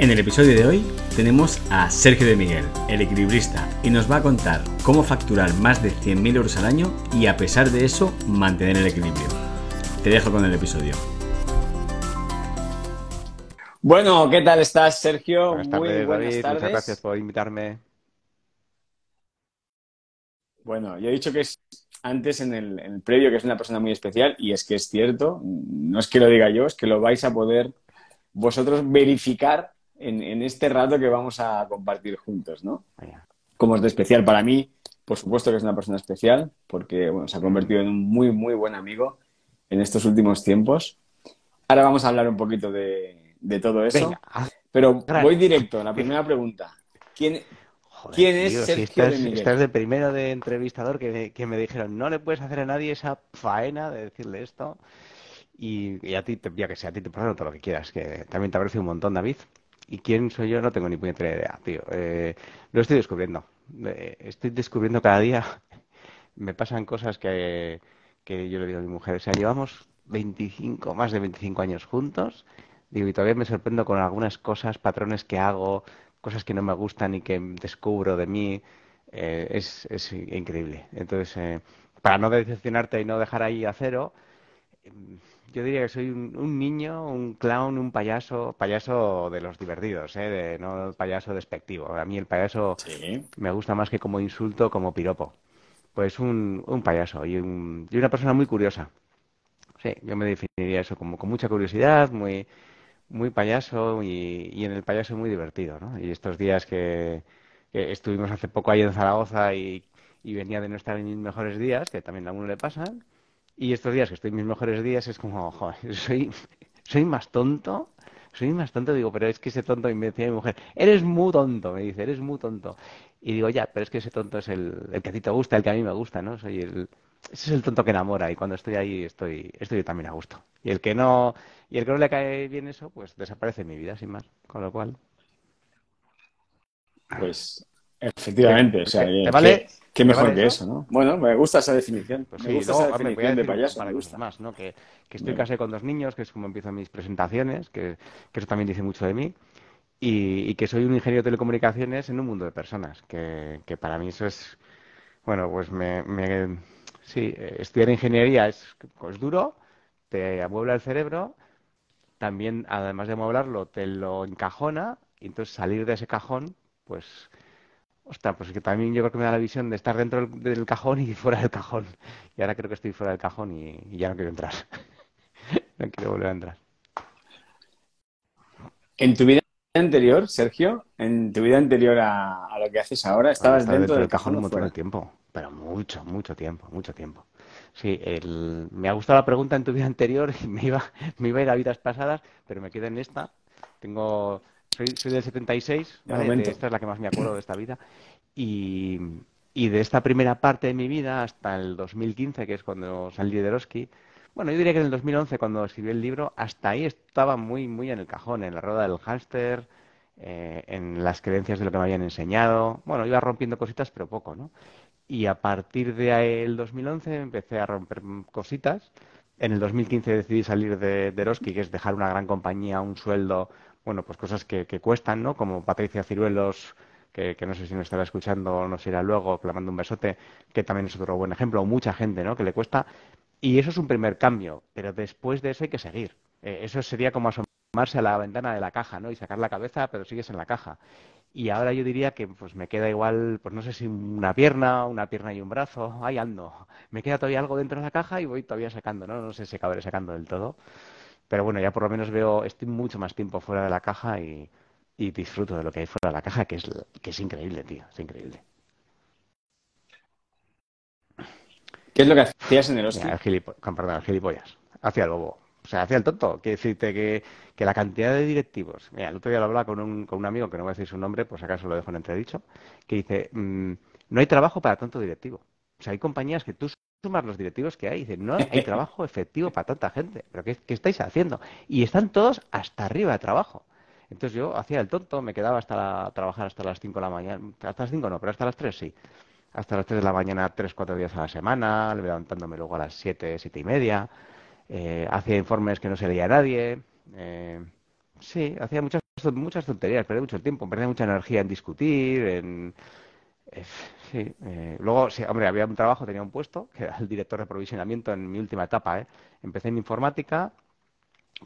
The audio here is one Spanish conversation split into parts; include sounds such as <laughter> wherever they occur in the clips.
En el episodio de hoy tenemos a Sergio de Miguel, el equilibrista, y nos va a contar cómo facturar más de 100.000 euros al año y a pesar de eso mantener el equilibrio. Te dejo con el episodio. Bueno, ¿qué tal estás, Sergio? Buenas tardes, Muy buenas David. tardes. Muchas gracias por invitarme. Bueno, yo he dicho que es antes en el, en el, previo que es una persona muy especial y es que es cierto, no es que lo diga yo, es que lo vais a poder vosotros verificar en, este rato que vamos a compartir juntos, ¿no? Como es de especial para mí, por supuesto que es una persona especial, porque bueno, se ha convertido en un muy, muy buen amigo en estos últimos tiempos. Ahora vamos a hablar un poquito de, todo eso. pero voy directo la primera pregunta. ¿Quién, ¿quién es Sergio estás, de Miguel? Estás de primero de entrevistador que, que, me dijeron, no le puedes hacer a nadie esa faena de decirle esto. Y, a ti, ya que sea, a ti te pasa todo lo que quieras, que también te aprecio un montón, David. ¿Y quién soy yo? No tengo ni puñetera idea, tío. Eh, lo estoy descubriendo. Eh, estoy descubriendo cada día. <laughs> Me pasan cosas que, que yo le digo a mi mujer. O sea, llevamos 25, más de 25 años juntos. Digo, y todavía me sorprendo con algunas cosas, patrones que hago, cosas que no me gustan y que descubro de mí. Eh, es, es, increíble. Entonces, para no decepcionarte y no dejar ahí a cero, yo diría que soy un, niño, un clown, un payaso, payaso de los divertidos, ¿eh? de, no payaso despectivo. A mí el payaso me gusta más que como insulto, como piropo. Pues un, un payaso y, un, y una persona muy curiosa. Sí, yo me definiría eso como con mucha curiosidad, muy, muy payaso y, y en el payaso muy divertido, ¿no? Y estos días que, que estuvimos hace poco ahí en Zaragoza y, y venía de no estar en mis mejores días, que también a uno le pasan, y estos días que estoy en mis mejores días es como, joder, <laughs> soy, soy más tonto, soy más tonto, digo, pero es que ese tonto, y me decía mi mujer, eres muy tonto, me dice, eres muy tonto. Y digo, ya, pero es que ese tonto es el, el que a ti te gusta, el que a mí me gusta, ¿no? Soy el, ese es el tonto que enamora y cuando estoy ahí estoy, estoy también a gusto. Y el que no, y el que no le cae bien eso, pues desaparece mi vida, sin más. Con lo cual. Pues efectivamente, o sea, ¿Te vale? Qué mejor que eso? ¿no? Bueno, me gusta esa definición. Pues me gusta esa definición de payaso. Me gusta más, ¿no? Que, estoy casado con dos niños, que es como empiezo mis presentaciones, que, eso también dice mucho de mí. Y, que soy un ingeniero de telecomunicaciones en un mundo de personas, que, para mí eso es, bueno, pues me, me sí, estudiar ingeniería es, es duro, te amuebla el cerebro, también, además de amueblarlo, te lo encajona, y entonces salir de ese cajón, pues Ostras, pues que también yo creo que me da la visión de estar dentro del, cajón y <laughs> fuera del cajón. Y ahora creo que estoy fuera del cajón y, ya no quiero entrar. <laughs> no quiero volver a entrar. En tu vida anterior, Sergio, en tu vida anterior a, lo que haces ahora, estabas dentro, del cajón, un montón de tiempo, pero mucho, mucho tiempo, mucho tiempo. Sí, me ha gustado la pregunta en tu vida anterior <laughs> y me iba, me iba a ir a vidas pasadas, pero me quedo en esta. Tengo soy, del 76, esta es la que más me acuerdo de esta vida. Y, de esta primera parte de mi vida hasta el 2015, que es cuando salí de Eroski, bueno, yo diría que en el 2011, cuando escribí el libro, hasta ahí estaba muy, muy en el cajón, en la rueda del hámster, eh, en las creencias de lo que me habían enseñado. Bueno, iba rompiendo cositas, pero poco, ¿no? Y a partir de el 2011 empecé a romper cositas. En el 2015 decidí salir de, de Eroski, que es dejar una gran compañía, un sueldo, bueno, pues cosas que, cuestan, ¿no? Como Patricia Ciruelos, que, no sé si nos estará escuchando o nos irá luego, que le mando un besote, que también es otro buen ejemplo, o mucha gente, ¿no? Que le cuesta. Y eso es un primer cambio, pero después de eso hay que seguir. Eh, eso sería como asomarse a la ventana de la caja, ¿no? Y sacar la cabeza, pero sigues en la caja. Y ahora yo diría que pues me queda igual, pues no sé si una pierna, una pierna y un brazo, ahí ando. Me queda todavía algo dentro de la caja y voy todavía sacando, ¿no? No sé si acabaré sacando del todo. Pero bueno, ya por lo menos veo, estoy mucho más tiempo fuera de la caja y, disfruto de lo que hay fuera de la caja, que es, que es increíble, tío, es increíble. ¿Qué es lo que hacías en el hostia? El perdón, el gilipollas. Hacía el bobo. sea, hacía el tonto. Quiere decirte que, que la cantidad de directivos. Mira, el otro día lo hablaba con un, con un amigo, que no voy a decir su nombre, pues acaso lo dejo en entredicho, que dice, mm, no hay trabajo para tanto directivo. O sea, hay compañías que tú sumas los directivos que hay dicen, no hay trabajo efectivo para tanta gente. ¿Pero qué, qué estáis haciendo? Y están todos hasta arriba de trabajo. Entonces yo hacía el tonto, me quedaba hasta la, trabajar hasta las 5 de la mañana. Hasta las 5 no, pero hasta las 3 sí. Hasta las 3 de la mañana, 3, 4 días a la semana, levantándome luego a las 7, 7 y media. Eh, hacía informes que no se leía a nadie. Eh, sí, hacía muchas, muchas tonterías, perdía mucho tiempo, perdía mucha energía en discutir, en... Eh, sí, eh, luego, sí, hombre, había un trabajo, tenía un puesto, que era el director de provisionamiento en mi última etapa. ¿eh? Empecé en informática,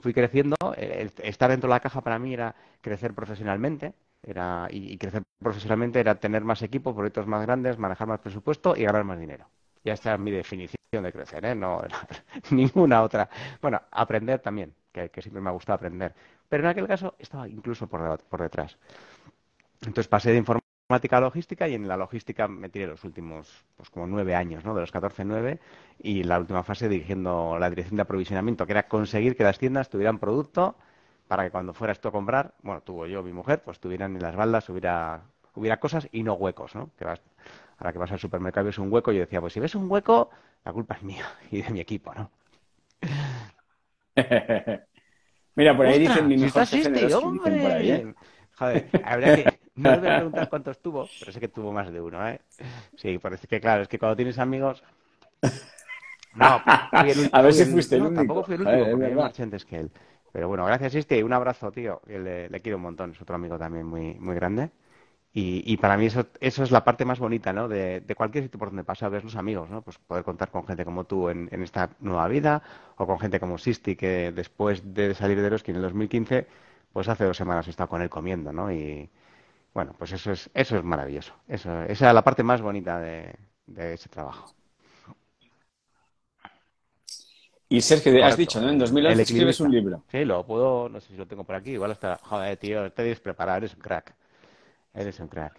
fui creciendo. estar dentro de la caja para mí era crecer profesionalmente. Era, y, crecer profesionalmente era tener más equipo, proyectos más grandes, manejar más presupuesto y ganar más dinero. Ya está mi definición de crecer, ¿eh? No <laughs> ninguna otra. Bueno, aprender también, que, siempre me ha gustado aprender. Pero en aquel caso estaba incluso por, por detrás. Entonces pasé de informática a logística y en la logística me tiré los últimos, pues como nueve años, ¿no? De los 14, nueve y la última fase dirigiendo la dirección de aprovisionamiento, que era conseguir que las tiendas tuvieran producto para que cuando fueras tú a comprar, bueno, tú o yo, mi mujer, pues tuvieran en las baldas, hubiera, hubiera cosas y no huecos, ¿no? Que vas, ahora que vas al supermercado y ves un hueco, yo decía, pues si ves un hueco, la culpa es mía <laughs> y de mi equipo, ¿no? <laughs> Mira, por ahí ¡Ostras! dicen mi mejor jefe de los dicen por ahí, ¿eh? ¡hombre! Joder, habría que... No le voy a preguntar cuántos tuvo, pero sé que tuvo más de uno, ¿eh? Sí, parece que claro, es que cuando tienes amigos... No, fui el <laughs> ul- A ver si fuiste el único. tampoco fui el último, porque hay más antes que él. Pero bueno, gracias, Sisti. Un abrazo, tío. le, le quiero un montón. Es otro amigo también muy, muy grande. Y, y para mí eso, eso es la parte más bonita, ¿no? De, de cualquier sitio por donde pasa, ves los amigos, ¿no? Pues poder contar con gente como tú en, en esta nueva vida, o con gente como Sisti, que después de salir de Eroski en el 2015, pues hace dos semanas he estado con él comiendo, ¿no? Y bueno, pues eso es, eso es maravilloso. Eso, esa es la parte más bonita de, de ese trabajo. Y Sergio, has dicho, ¿no? En El 2011 escribes un libro. Sí, lo puedo, no sé si lo tengo por aquí, igual hasta, joder, tío, te debes preparar, eres un crack. Eres un crack.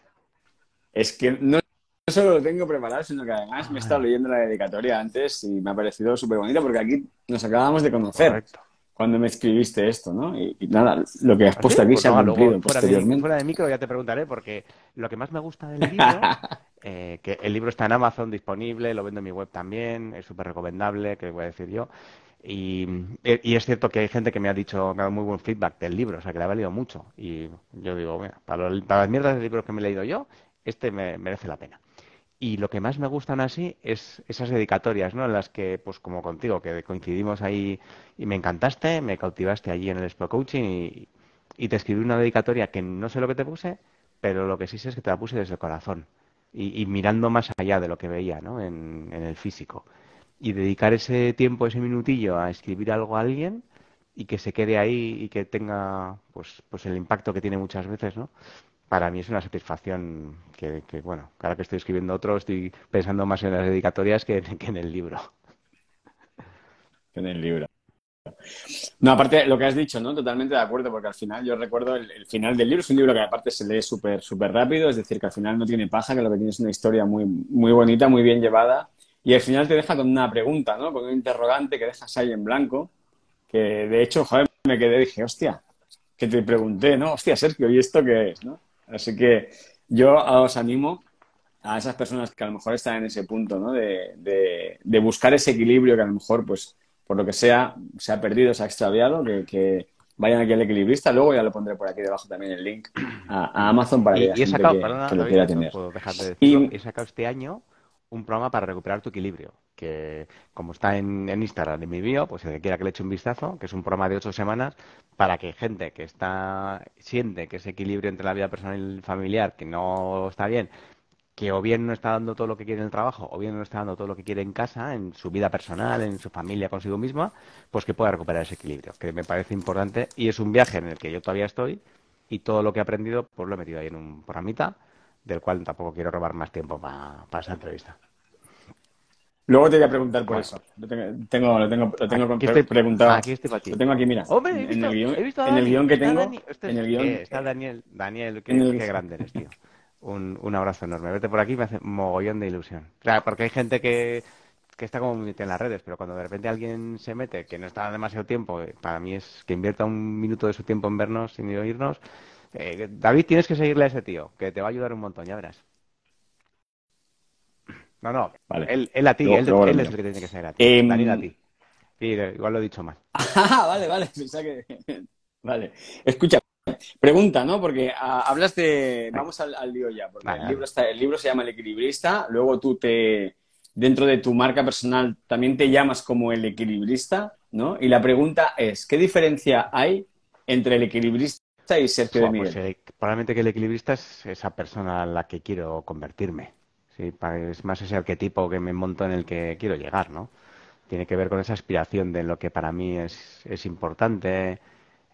Es que no solo lo tengo preparado, sino que además me he estado leyendo la dedicatoria antes y me ha parecido súper bonita porque aquí nos acabábamos de conocer Correcto. Cuando me escribiste esto, ¿no? Y, y nada, lo que has ¿Ah, puesto sí? aquí Pues se ha luego, cumplido fuera de, posteriormente. fuera de micro ya te preguntaré, porque lo que más me gusta del libro, <laughs> eh, que el libro está en Amazon disponible, lo vendo en mi web también, es súper recomendable, que voy a decir yo. Y, y es cierto que hay gente que me ha dicho, me ha dado muy buen feedback del libro, o sea, que le ha valido mucho. Y yo digo, mira, para, lo- para las mierdas de libros que me he leído yo, este me merece la pena. Y lo que más me gustan así es esas dedicatorias, ¿no? En las que, pues como contigo, que coincidimos ahí y me encantaste, me cautivaste allí en el Expo Coaching y, te escribí una dedicatoria que no sé lo que te puse, pero lo que sí sé es que te la puse desde el corazón y, y mirando más allá de lo que veía, ¿no? En, en el físico. Y dedicar ese tiempo, ese minutillo a escribir algo a alguien y que se quede ahí y que tenga, pues, pues el impacto que tiene muchas veces, ¿no? Para mí es una satisfacción que, que, bueno, cada que estoy escribiendo otro estoy pensando más en las dedicatorias que, que en el libro. en el libro. No, aparte, lo que has dicho, ¿no? Totalmente de acuerdo, porque al final yo recuerdo el, el final del libro, es un libro que aparte se lee súper, súper rápido, es decir, que al final no tiene paja, que lo que tiene es una historia muy, muy bonita, muy bien llevada, y al final te deja con una pregunta, ¿no? Con un interrogante que dejas ahí en blanco, que de hecho, joder, me quedé y dije, hostia, que te pregunté, ¿no? Hostia, Sergio, ¿y esto qué es, no? Así que yo os animo a esas personas que a lo mejor están en ese punto, ¿no? De, de, de buscar ese equilibrio que a lo mejor, pues, por lo que sea, se ha perdido, se ha extraviado, que, que vayan aquí al equilibrista. Luego ya lo pondré por aquí debajo también el link a, a Amazon para que Y, haya y he gente sacado, que, perdona, que lo David, quiera no tener. puedo dejar de Y- decirlo, he sacado este año un programa para recuperar tu equilibrio, que como está en, en Instagram, en mi bio, pues el que quiera que le eche un vistazo, que es un programa de ocho semanas para que gente que está siente que ese equilibrio entre la vida personal y familiar, que no está bien, que o bien no está dando todo lo que quiere en el trabajo, o bien no está dando todo lo que quiere en casa, en su vida personal, en su familia, consigo misma, pues que pueda recuperar ese equilibrio, que me parece importante y es un viaje en el que yo todavía estoy y todo lo que he aprendido pues lo he metido ahí en un programita del cual tampoco quiero robar más tiempo para esta entrevista. Luego te voy a preguntar por Bueno. eso. Lo tengo, lo tengo, lo tengo Aquí estoy- preguntado. aquí estoy. Lo tengo aquí, mira. Hombre, he en visto, el guion, he visto a en el Dani, guion que tengo, Dani, este en el guion, eh, está Daniel, Daniel, qué, en el- qué grande eres, tío. <laughs> Un, un abrazo enorme. Verte por aquí me hace mogollón de ilusión. Claro, porque hay gente que, que está como en las redes, pero cuando de repente alguien se mete que no está demasiado tiempo, eh, para mí es que invierta un minuto de su tiempo en vernos sin oírnos. Eh, David, tienes que seguirle a ese tío, que te va a ayudar un montón, ya verás. No, no, vale. él, a ti, él, es el que tiene que seguir a ti. Em, Daniel a ti. igual lo he dicho mal. <laughs> Ah, vale, vale. <laughs> Vale. Escucha, pregunta, ¿no? Porque ah, hablas de. Vamos al, lío ya, porque el, libro está... el libro se llama El Equilibrista, luego tú te dentro de tu marca personal también te llamas como el equilibrista, ¿no? Y la pregunta es, ¿qué diferencia hay entre el equilibrista y Sergio de pues, Miguel? Pues, probablemente que el equilibrista es esa persona a la que quiero convertirme. ¿Sí? Es más ese arquetipo que me monto en el que quiero llegar, ¿no? Tiene que ver con esa aspiración de lo que para mí es, es importante,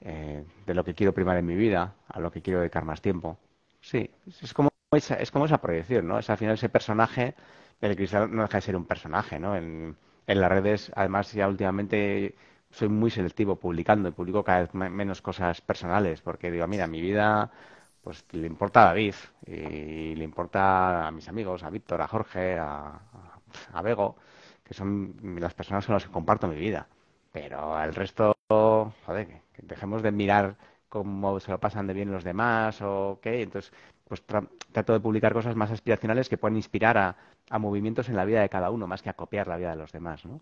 eh, de lo que quiero primar en mi vida, a lo que quiero dedicar más tiempo. Sí, es como esa, es como esa proyección, ¿no? Es al final ese personaje el cristal no deja de ser un personaje, ¿no? En, las redes, además, ya últimamente soy muy selectivo publicando y publico cada vez menos cosas personales, porque digo, mira, mi vida pues le importa a David y le importa a mis amigos, a Víctor, a Jorge, a, a Bego, que son las personas con las que comparto mi vida. Pero el resto, joder, que dejemos de mirar cómo se lo pasan de bien los demás o qué. Entonces, pues trato de publicar cosas más aspiracionales que puedan inspirar a, a movimientos en la vida de cada uno, más que a copiar la vida de los demás, ¿no?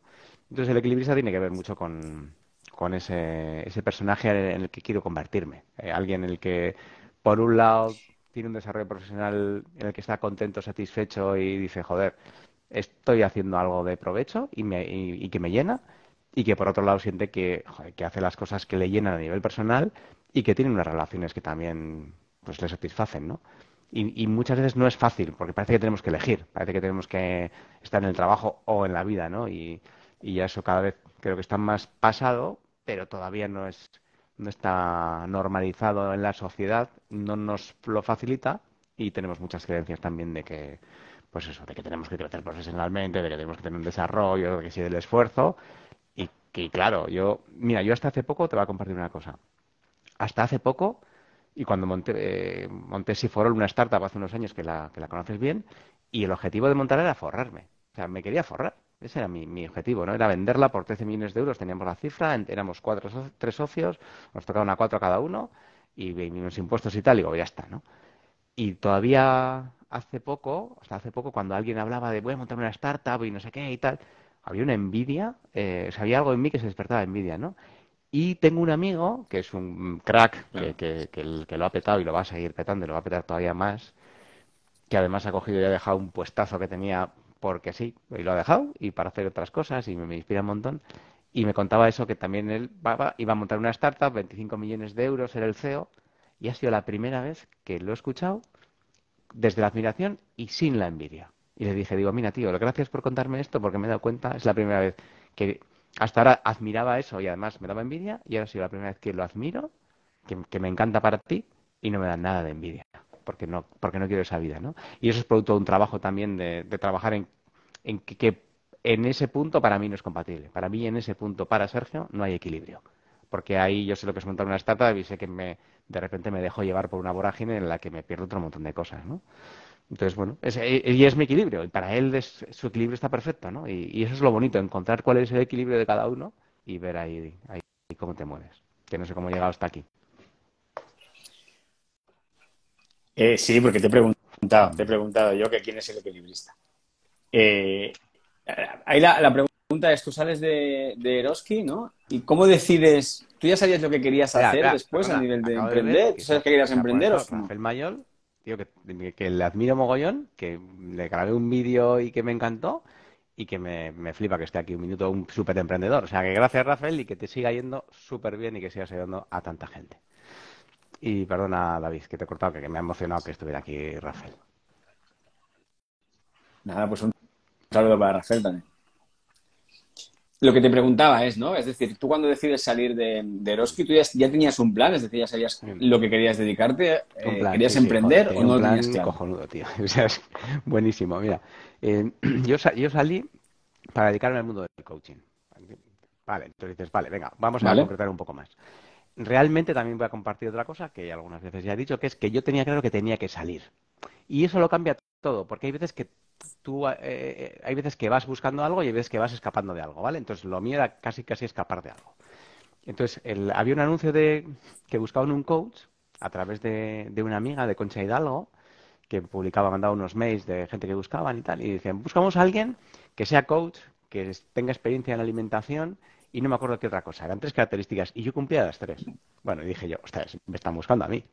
Entonces el equilibrista tiene que ver mucho con, con ese, ese, personaje en el que quiero convertirme. Eh, alguien en el que, por un lado, tiene un desarrollo profesional en el que está contento, satisfecho y dice, joder, estoy haciendo algo de provecho y, me, y, que me llena, y que por otro lado siente que, hace las cosas que le llenan a nivel personal y que tiene unas relaciones que también pues le satisfacen, ¿no? Y, muchas veces no es fácil, porque parece que tenemos que elegir, parece que tenemos que estar en el trabajo o en la vida, ¿no? Y, y eso cada vez creo que está más pasado, pero todavía no es no está normalizado en la sociedad, no nos lo facilita y tenemos muchas creencias también de que, pues eso, de que tenemos que crecer profesionalmente, de que tenemos que tener un desarrollo, de que sí del esfuerzo y que claro, yo, mira, yo hasta hace poco te voy a compartir una cosa. Hasta hace poco y cuando monté, eh, monté Siforol, una startup hace unos años que la, que la conoces bien, y el objetivo de montar era forrarme. O sea, me quería forrar. Ese era mi, mi, objetivo, ¿no? Era venderla por 13 millones de euros, teníamos la cifra, éramos cuatro, tres socios, nos tocaban a cuatro a cada uno, y unos impuestos y tal, y digo, ya está, ¿no? Y todavía hace poco, hasta hace poco, cuando alguien hablaba de voy a montar una startup y no sé qué y tal, había una envidia, eh, o sea, había algo en mí que se despertaba envidia, ¿no? Y tengo un amigo que es un crack, que, que, lo ha petado y lo va a seguir petando y lo va a petar todavía más, que además ha cogido y ha dejado un puestazo que tenía porque sí, y lo ha dejado, y para hacer otras cosas, y me, inspira un montón. Y me contaba eso, que también él iba a montar una startup, 25 millones de euros, era el CEO, y ha sido la primera vez que lo he escuchado desde la admiración y sin la envidia. Y le dije, digo, mira, tío, gracias por contarme esto, porque me he dado cuenta, es la primera vez que hasta ahora admiraba eso y además me daba envidia y ahora ha sido la primera vez que lo admiro, que, me encanta para ti y no me da nada de envidia, porque no, porque no quiero esa vida, ¿no? Y eso es producto de un trabajo también de, trabajar en, en que, en ese punto para mí no es compatible. Para mí en ese punto, para Sergio, no hay equilibrio. Porque ahí yo sé lo que es montar una startup y sé que me, de repente me dejo llevar por una vorágine en la que me pierdo otro montón de cosas, ¿no? Entonces, bueno, y es mi equilibrio, y para él su equilibrio está perfecto, ¿no? Y, eso es lo bonito, encontrar cuál es el equilibrio de cada uno y ver ahí, ahí cómo te mueves. Que no sé cómo he llegado hasta aquí. Eh, sí, porque te he preguntado, te he preguntado yo que quién es el equilibrista. Eh, ahí la, pregunta es, tú sales de, de Eroski, ¿no? ¿Y cómo decides? ¿Tú ya sabías lo que querías hacer después a nivel de emprender? ¿Tú sabes que querías emprender? o El Mayol que, le admiro mogollón, que le grabé un vídeo y que me encantó y que me, flipa que esté aquí un minuto un súper emprendedor. O sea, que gracias Rafael y que te siga yendo súper bien y que sigas ayudando a tanta gente. Y perdona David, que te he cortado, que me ha emocionado que estuviera aquí Rafael. Nada, pues un saludo para Rafael también. Lo que te preguntaba es, ¿no? Es decir, tú cuando decides salir de, de Eroski, tú ya, tenías un plan, es decir, ya sabías lo que querías dedicarte, eh, querías emprender o no un plan cojonudo, tío. <laughs> O sea, es buenísimo. Mira, eh, <clears throat> yo, yo salí para dedicarme al mundo del coaching. Vale, entonces dices, vale, venga, vamos a concretar un poco más. Realmente también voy a compartir otra cosa que algunas veces ya he dicho, que es que yo tenía claro que tenía que salir. Y eso lo cambia todo, porque hay veces que eh, eh, hay veces que vas buscando algo y hay veces que vas escapando de algo, ¿vale? Entonces lo mío era casi casi escapar de algo. Entonces había un anuncio de que buscaban un coach a través de, de una amiga de Concha Hidalgo que publicaba, mandaba unos mails de gente que buscaban y tal, y decían, buscamos a alguien que sea coach, que tenga experiencia en alimentación y no me acuerdo qué otra cosa. Eran tres características y yo cumplía las tres. Bueno, y dije yo, ostras, me están buscando a mí.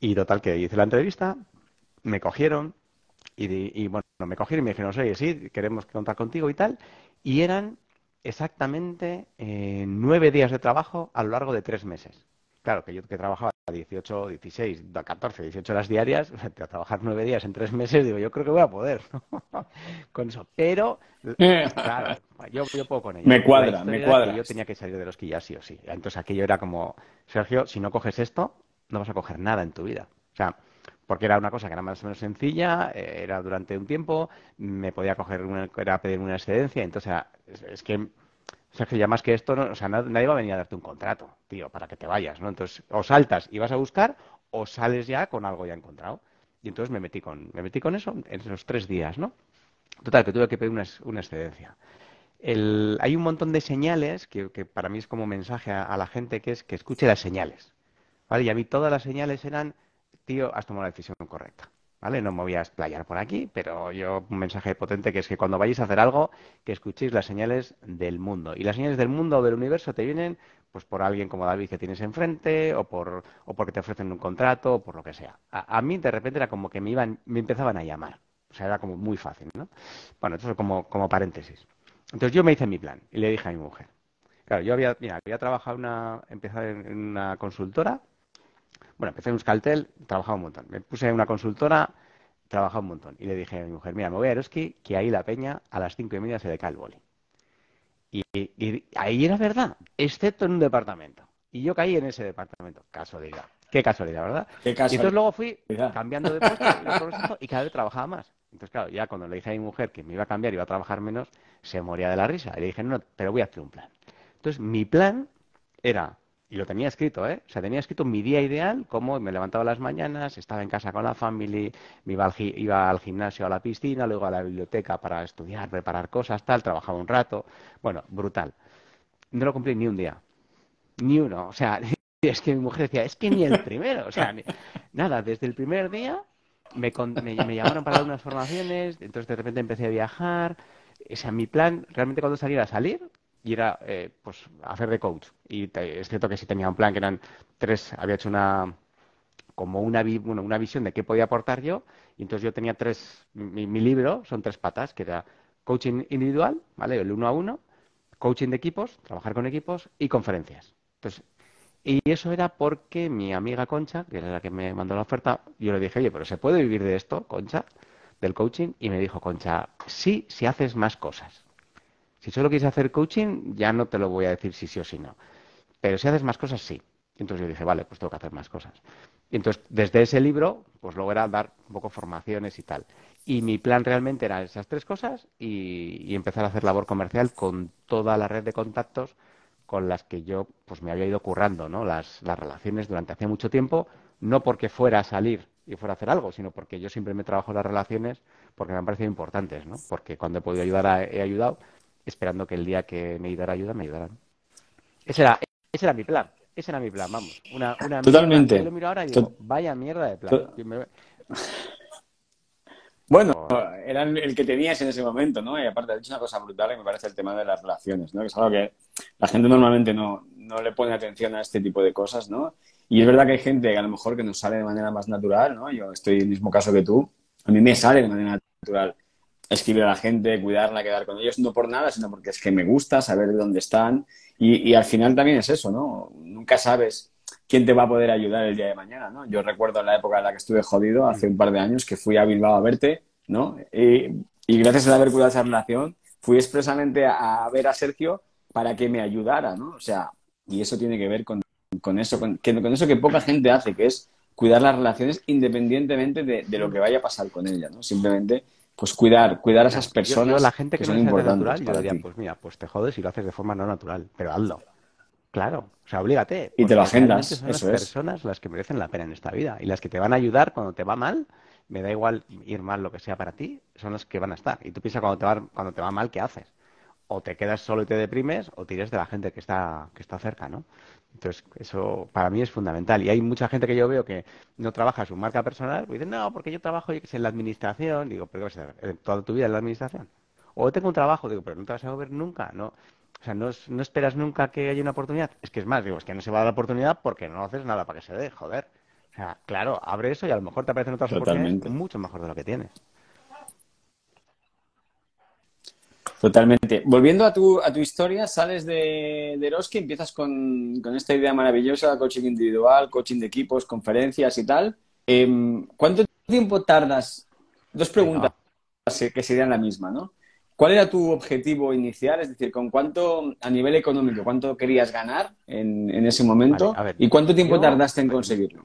Y total, que hice la entrevista, me cogieron y, bueno, me cogieron y me dijeron, oye, sí, queremos contar contigo y tal. Y eran exactamente eh, nueve días de trabajo a lo largo de tres meses. Claro, que yo que trabajaba 18, 16, 14, 18 horas diarias, <laughs> a trabajar nueve días en tres meses, digo, yo creo que voy a poder <laughs> con eso. Pero, <laughs> claro, yo, puedo con ello. Me cuadra, me cuadra. Yo tenía que salir de los quillas sí o sí. Entonces aquello era como, Sergio, si no coges esto, no vas a coger nada en tu vida. O sea, porque era una cosa que era más o menos sencilla, eh, era durante un tiempo, me podía coger, una, era pedir una excedencia, entonces es que Sergio, ya más que esto, o sea, nadie va a venir a darte un contrato, tío, para que te vayas, ¿no? Entonces, o saltas y vas a buscar, o sales ya con algo ya encontrado. Y entonces me metí con, me metí con eso en esos tres días, ¿no? Total, que tuve que pedir una, excedencia. hay un montón de señales que, para mí es como mensaje a, la gente que es que escuche las señales. ¿Vale? Y a mí todas las señales eran, tío, has tomado la decisión correcta. ¿Vale? No me voy a explayar por aquí, pero yo un mensaje potente que es que cuando vayáis a hacer algo, que escuchéis las señales del mundo. Y las señales del mundo o del universo te vienen pues por alguien como David que tienes enfrente, o por o porque te ofrecen un contrato, o por lo que sea. A, mí de repente era como que me iban, me empezaban a llamar. O sea, era como muy fácil, ¿no? Bueno, esto es como, como paréntesis. Entonces yo me hice mi plan y le dije a mi mujer. Claro, yo había, mira, había trabajado una, empezado en una consultora bueno, empecé en Euskaltel, trabajaba un montón. Me puse en una consultora, trabajaba un montón. Y le dije a mi mujer, mira, me voy a Eroski, que ahí la peña a las cinco y media se decae el boli. Y, ahí era verdad, excepto en un departamento. Y yo caí en ese departamento. Casualidad. Qué casualidad, ¿verdad? Qué casualidad. Y entonces luego fui cambiando <laughs> de puesto y cada vez trabajaba más. Entonces, claro, ya cuando le dije a mi mujer que me iba a cambiar y iba a trabajar menos, se moría de la risa. Y le dije, no, pero voy a hacer un plan. Entonces, mi plan era y lo tenía escrito, ¿eh? O sea, tenía escrito mi día ideal, cómo me levantaba las mañanas, estaba en casa con la familia, me iba al, iba al gimnasio, a la piscina, luego a la biblioteca para estudiar, preparar cosas, tal, trabajaba un rato. Bueno, brutal. No lo cumplí ni un día. Ni uno. O sea, <laughs> es que mi mujer decía, es que ni el primero. O sea, <laughs> nada, desde el primer día me, me, llamaron para unas formaciones, entonces de repente empecé a viajar. O sea, mi plan, realmente cuando saliera a salir, y era eh, pues hacer de coach. Y es cierto que sí tenía un plan que eran tres, había hecho una como una, bueno, una visión de qué podía aportar yo, y entonces yo tenía tres, mi, libro son tres patas, que era coaching individual, ¿vale? El uno a uno, coaching de equipos, trabajar con equipos y conferencias. Entonces, y eso era porque mi amiga Concha, que era la que me mandó la oferta, yo le dije, oye, pero ¿se puede vivir de esto, Concha, del coaching? Y me dijo, Concha, sí, si haces más cosas. Si solo quieres hacer coaching, ya no te lo voy a decir si sí o si no. Pero si haces más cosas, sí. Entonces yo dije, vale, pues tengo que hacer más cosas. Entonces, desde ese libro, pues luego dar un poco formaciones y tal. Y mi plan realmente era esas tres cosas y, empezar a hacer labor comercial con toda la red de contactos con las que yo pues me había ido currando, ¿no? Las, las relaciones durante hace mucho tiempo, no porque fuera a salir y fuera a hacer algo, sino porque yo siempre me trabajo las relaciones porque me han parecido importantes, ¿no? Porque cuando he podido ayudar he ayudado esperando que el día que me diera ayuda me ayudaran. Ese era, ese era mi plan. Ese era mi plan, vamos. Una, una Totalmente. Yo lo miro ahora y digo, vaya mierda de plan. Bueno, era el que tenías en ese momento, ¿no? Y aparte, has dicho una cosa brutal que me parece el tema de las relaciones, ¿no? Que es algo que la gente normalmente no, no le pone atención a este tipo de cosas, ¿no? Y es verdad que hay gente que a lo mejor que nos sale de manera más natural, ¿no? Yo estoy en el mismo caso que tú. A mí me sale de manera natural escribir a la gente, cuidarla, quedar con ellos, no por nada, sino porque es que me gusta saber de dónde están. Y, al final también es eso, ¿no? Nunca sabes quién te va a poder ayudar el día de mañana, ¿no? Yo recuerdo en la época en la que estuve jodido, hace un par de años, que fui a Bilbao a verte, ¿no? Y, gracias a haber cuidado esa relación, fui expresamente a, ver a Sergio para que me ayudara, ¿no? O sea, y eso tiene que ver con, eso, con, con eso que poca gente hace, que es cuidar las relaciones independientemente de, de, lo que vaya a pasar con ella, ¿no? Simplemente pues cuidar, cuidar a esas personas la gente que, son no importantes. Natural, yo diría, pues mira, pues te jodes y lo haces de forma no natural, pero hazlo. Claro, o sea, oblígate. Y te lo agendas, son eso las es. personas las que merecen la pena en esta vida y las que te van a ayudar cuando te va mal. Me da igual ir mal lo que sea para ti, son las que van a estar. Y tú piensas cuando te va, cuando te va mal, ¿qué haces? O te quedas solo y te deprimes, o tires de la gente que está, que está cerca, ¿no? Entonces, eso para mí es fundamental. Y hay mucha gente que yo veo que no trabaja su marca personal, pues dicen, no, porque yo trabajo yo qué sé, en la administración. Digo, ¿pero qué vas a hacer? ¿Toda tu vida en la administración? O tengo un trabajo, digo, pero no te vas a mover nunca, ¿no? O sea, no, no esperas nunca que haya una oportunidad. Es que es más, digo, es que no se va a dar la oportunidad porque no haces nada para que se dé, joder. O sea, claro, abre eso y a lo mejor te aparecen otras oportunidades mucho mejor de lo que tienes. Totalmente. Volviendo a tu, a tu historia, sales de, de Eroski, empiezas con, con esta idea maravillosa, coaching individual, coaching de equipos, conferencias y tal. Em, ¿cuánto tiempo tardas? Dos preguntas que serían la misma, ¿no? ¿Cuál era tu objetivo inicial? Es decir, ¿con cuánto, a nivel económico, cuánto querías ganar en, en ese momento? Vale, a ver, ¿Y cuánto tiempo yo- tardaste en conseguirlo?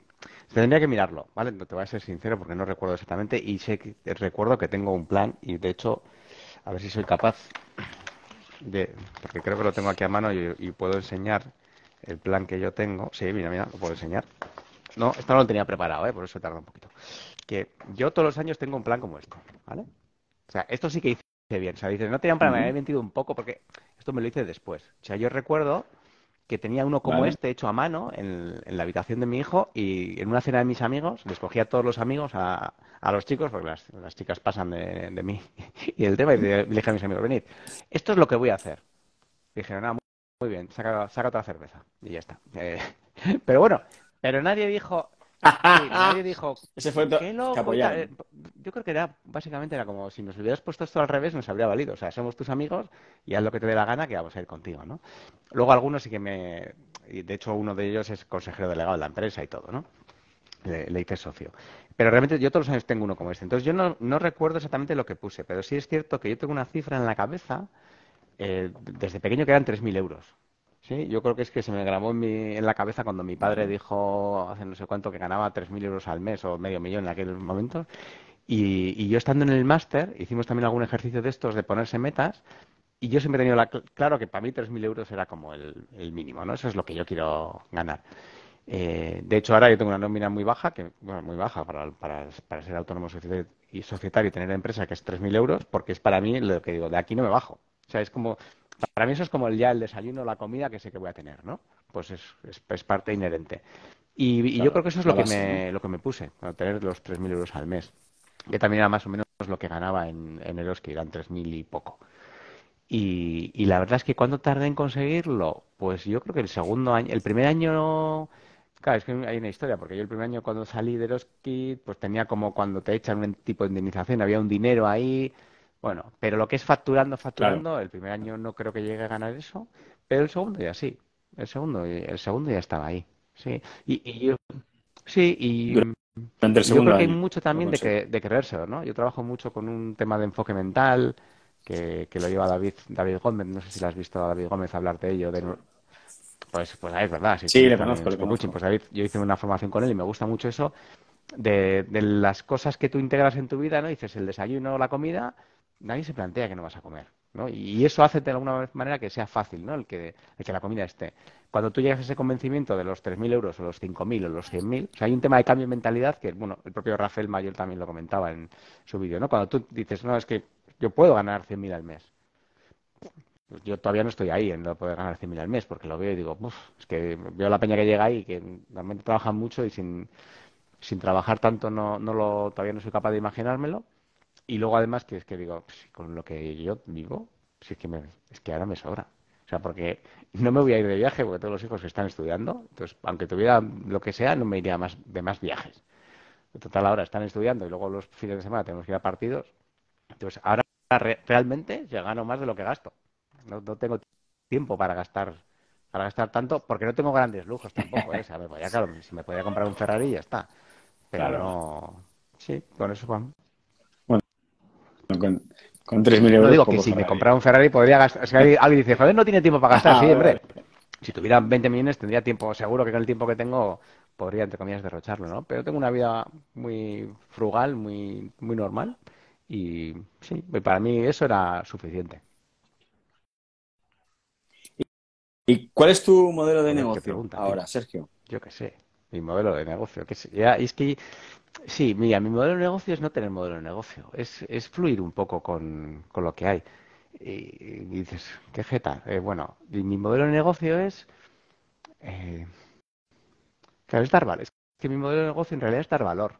Tendría que mirarlo, ¿vale? No te voy a ser sincero porque no recuerdo exactamente y sé que recuerdo que tengo un plan y de hecho, a ver si soy capaz de, porque creo que lo tengo aquí a mano y, y puedo enseñar el plan que yo tengo. Sí, mira, mira, lo puedo enseñar. No, esto no lo tenía preparado, ¿eh? Por eso tarda un poquito. Que yo todos los años tengo un plan como este, ¿vale? O sea, esto sí que hice bien. O sea, dices, no tenía un plan, me había mentido un poco porque esto me lo hice después. O sea, yo recuerdo que tenía uno como Vale. este hecho a mano en, en la habitación de mi hijo y en una cena de mis amigos les cogí a todos los amigos, a, a los chicos, porque las, las chicas pasan de, de mí <laughs> y del tema, y le dije a mis amigos, venid, esto es lo que voy a hacer. Dijeron, ah, muy, muy bien, saca, saca otra cerveza. Y ya está. Eh, <laughs> pero bueno, pero nadie dijo, sí, nadie dijo, Ese fue qué apoyaron. Eh, Yo creo que era, básicamente era como si nos hubieras puesto esto al revés, nos habría valido. O sea, somos tus amigos y haz lo que te dé la gana que vamos a ir contigo, ¿no? Luego algunos sí que me... y de hecho, uno de ellos es consejero delegado de la empresa y todo, ¿no? Le, le hice socio. Pero realmente yo todos los años tengo uno como este. Entonces yo no, no recuerdo exactamente lo que puse, pero sí es cierto que yo tengo una cifra en la cabeza eh, desde pequeño que eran 3.000 euros. Sí, yo creo que es que se me grabó en, mi- en la cabeza cuando mi padre dijo hace no sé cuánto que ganaba 3.000 euros al mes o medio millón en aquel momento. Y, y yo estando en el máster, hicimos también algún ejercicio de estos de ponerse metas. Y yo siempre he tenido la, cl- claro que para mí 3.000 euros era como el, el mínimo, ¿no? Eso es lo que yo quiero ganar. Eh, de hecho, ahora yo tengo una nómina muy baja, que, bueno, muy baja para, para, para ser autónomo y societario y tener empresa, que es 3.000 euros, porque es para mí lo que digo, de aquí no me bajo. O sea, es como, para mí eso es como el, ya el desayuno, la comida que sé que voy a tener, ¿no? Pues es, es, es parte inherente. Y, y yo creo que eso es lo que me, lo que me puse, para tener los 3.000 euros al mes. Que también era más o menos lo que ganaba en, en euros, que eran 3.000 y poco. Y, y la verdad es que cuando tardé en conseguirlo, pues yo creo que el segundo año, el primer año, claro, es que hay una historia, porque yo el primer año cuando salí de Eroski, pues tenía como cuando te echan un tipo de indemnización, había un dinero ahí, bueno, pero lo que es facturando, facturando, el primer año no creo que llegue a ganar eso, pero el segundo ya sí, el segundo, el segundo ya estaba ahí, sí, y, y yo, sí, y Durante el yo creo que hay mucho también de, que, de creérselo, ¿no? Yo trabajo mucho con un tema de enfoque mental que, que lo lleva David, David Gómez. No sé si lo has visto a David Gómez hablar de ello. De, pues, pues es verdad. Sí, Sí, sí, le conozco, le conozco. Pues David, yo hice una formación con él y me gusta mucho eso de, de las cosas que tú integras en tu vida, ¿no? Dices el desayuno o la comida, nadie se plantea que no vas a comer, ¿no? Y eso hace de alguna manera que sea fácil, ¿no? El que, el que la comida esté. Cuando tú llegas a ese convencimiento de los 3.000 euros o los 5.000 o los 100.000, o sea, hay un tema de cambio de mentalidad que, bueno, el propio Rafael Mayor también lo comentaba en su vídeo, ¿no? Cuando tú dices, no, es que yo puedo ganar 100.000 al mes. Yo todavía no estoy ahí en poder ganar 100.000 al mes, porque lo veo y digo, "Uf, es que veo la peña que llega ahí, que realmente trabajan mucho y sin, sin trabajar tanto no, no lo, todavía no soy capaz de imaginármelo. Y luego además que es que digo, "Pues, con lo que yo vivo, es que me, es que ahora me sobra. O sea, porque no me voy a ir de viaje porque todos los hijos están estudiando. Entonces, aunque tuviera lo que sea, no me iría más de más viajes. En total, ahora están estudiando y luego los fines de semana tenemos que ir a partidos. Entonces, ahora re- realmente ya gano más de lo que gasto. No, no tengo tiempo para gastar para gastar tanto porque no tengo grandes lujos tampoco, ¿eh? O sea, me podía, claro, si me podía comprar un Ferrari ya está. Pero Claro. no. Sí, con eso, Juan. Con, con 3.000 euros. No digo que si me comprara un Ferrari podría gastar. Alguien alguien dice, joder, no tiene tiempo para gastar. Ah, Sí, hombre. vale. Si tuviera 20 millones tendría tiempo. Seguro que con el tiempo que tengo podría, entre comillas, derrocharlo, ¿no? Pero tengo una vida muy frugal, muy, muy normal. Y sí, para mí eso era suficiente. ¿Y cuál es tu modelo de negocio ahora, Sergio? Yo qué sé, mi modelo de negocio. Que ya, es que, sí, mira, mi modelo de negocio es no tener modelo de negocio, es, fluir un poco con, lo que hay. Y, dices, ¿qué jeta? Eh, bueno, mi modelo de negocio es... Eh, claro, es dar valor. Es que mi modelo de negocio en realidad es dar valor.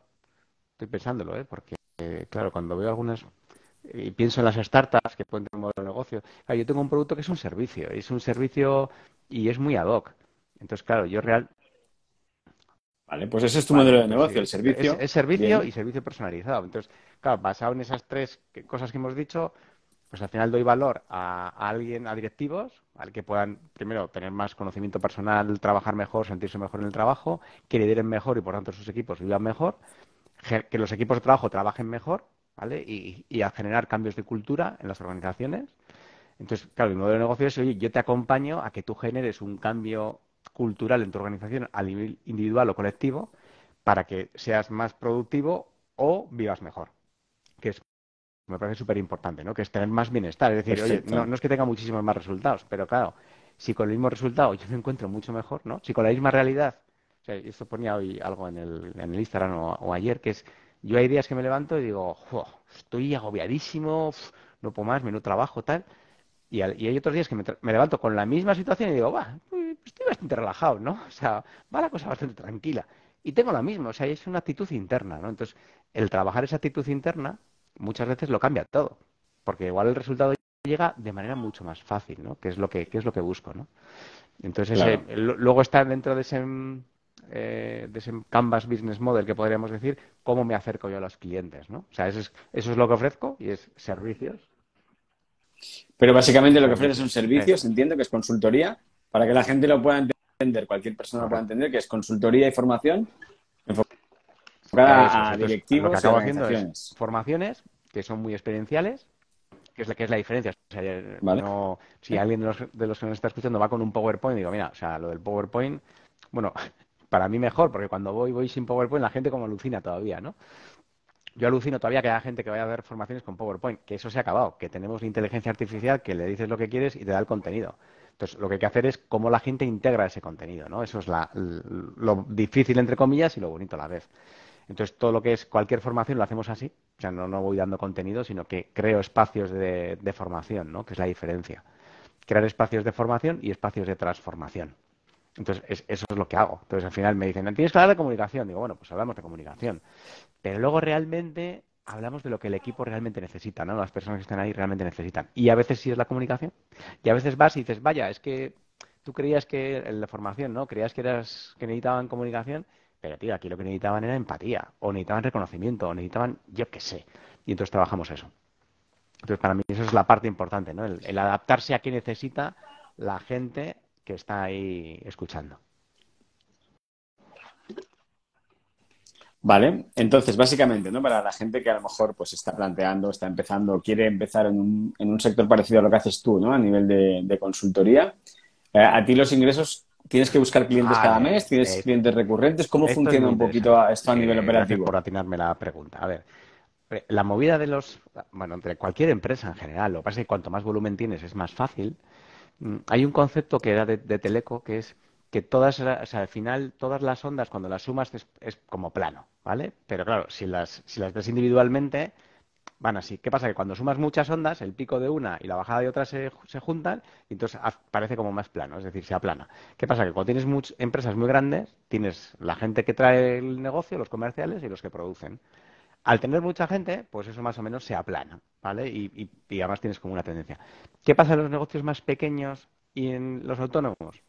Estoy pensándolo, ¿eh? Porque, claro, cuando veo algunas y pienso en las startups que pueden tener un modelo de negocio. Claro, yo tengo un producto que es un servicio, es un servicio y es muy ad hoc. Entonces, claro, yo real. Vale, pues ese es tu modelo de pues negocio, el servicio. Es, servicio y servicio personalizado. Entonces, claro, basado en esas tres cosas que hemos dicho, pues al final doy valor a, alguien, a directivos, al que puedan, primero, tener más conocimiento personal, trabajar mejor, sentirse mejor en el trabajo, que lideren mejor y por tanto sus equipos vivan mejor, que los equipos de trabajo trabajen mejor ¿vale? Y, a generar cambios de cultura en las organizaciones. Entonces, claro, el modelo de negocio es, oye, yo te acompaño a que tú generes un cambio cultural en tu organización a nivel individual o colectivo para que seas más productivo o vivas mejor. Que es, me parece súper importante, ¿no? Que es tener más bienestar. Es decir, oye, no, no, es que tenga muchísimos más resultados, pero claro, si con el mismo resultado yo me encuentro mucho mejor, ¿no? Si con la misma realidad, o sea, esto ponía hoy algo en el, en el Instagram o ayer, que es yo hay días que me levanto y digo, estoy agobiadísimo, no puedo más, menudo trabajo, tal. Y, hay otros días que me, levanto con la misma situación y digo, va, estoy bastante relajado, ¿no? O sea, va la cosa bastante tranquila. Y tengo la misma, o sea, es una actitud interna, ¿no? Entonces, el trabajar esa actitud interna muchas veces lo cambia todo, porque igual el resultado llega de manera mucho más fácil, ¿no? Que es lo que, es lo que busco, ¿no? Entonces, luego está dentro de ese eh, de ese Canvas Business Model que podríamos decir, cómo me acerco yo a los clientes, ¿no? O sea, eso es, eso es lo que ofrezco y es servicios. Pero básicamente lo que ofreces son servicios, entiendo que es consultoría, para que la gente lo pueda entender, cualquier persona lo pueda entender, que es consultoría y formación enfocada a directivos que haciendo es formaciones que son muy experienciales, que es la, que es la diferencia. O sea, no, si alguien de los, de los que nos está escuchando va con un PowerPoint, digo, mira, o sea, lo del PowerPoint, bueno, <laughs> para mí mejor, porque cuando voy, voy sin PowerPoint, la gente como alucina todavía, ¿no? Yo alucino todavía que haya gente que vaya a ver formaciones con PowerPoint, que eso se ha acabado, que tenemos la inteligencia artificial que le dices lo que quieres y te da el contenido. Entonces, lo que hay que hacer es cómo la gente integra ese contenido, ¿no? Eso es lo difícil, entre comillas, y lo bonito a la vez. Entonces, todo lo que es cualquier formación lo hacemos así. O sea, no, no voy dando contenido, sino que creo espacios de, de formación, ¿no? Que es la diferencia. Crear espacios de formación y espacios de transformación. Entonces, eso es lo que hago. Entonces, al final me dicen, ¿tienes que hablar de comunicación? Digo, bueno, pues hablamos de comunicación. Pero luego realmente hablamos de lo que el equipo realmente necesita, ¿no? Las personas que están ahí realmente necesitan. Y a veces sí es la comunicación. Y a veces vas y dices, vaya, es que tú creías que en la formación, ¿no? Creías que eras que necesitaban comunicación, pero tío, aquí lo que necesitaban era empatía, o necesitaban reconocimiento, o necesitaban, yo qué sé. Y entonces trabajamos eso. Entonces, para mí eso es la parte importante, ¿no? el adaptarse a qué necesita la gente que está ahí escuchando. Vale, entonces básicamente, ¿no? Para la gente que a lo mejor pues está planteando, está empezando, quiere empezar en un, en un sector parecido a lo que haces tú, ¿no? A nivel de, consultoría, eh, a ti los ingresos tienes que buscar clientes cada mes, tienes eh, clientes recurrentes, ¿cómo funciona un poquito esto a nivel operativo? Por atinarme la pregunta. A ver, la movida de los, bueno, entre cualquier empresa en general, lo que pasa es que cuanto más volumen tienes es más fácil. Mm, hay un concepto que era de, Teleco que es que todas, o sea, al final, todas las ondas, cuando las sumas, es, como plano, ¿vale? Pero claro, si las, si las ves individualmente, van así. ¿Qué pasa? Que cuando sumas muchas ondas, el pico de una y la bajada de otra se, se juntan y entonces parece como más plano, es decir, se aplana. ¿Qué pasa? Que cuando tienes muchas empresas muy grandes, tienes la gente que trae el negocio, los comerciales y los que producen. Al tener mucha gente, pues eso más o menos se aplana, ¿vale? Y, además tienes como una tendencia. ¿Qué pasa en los negocios más pequeños y en los autónomos?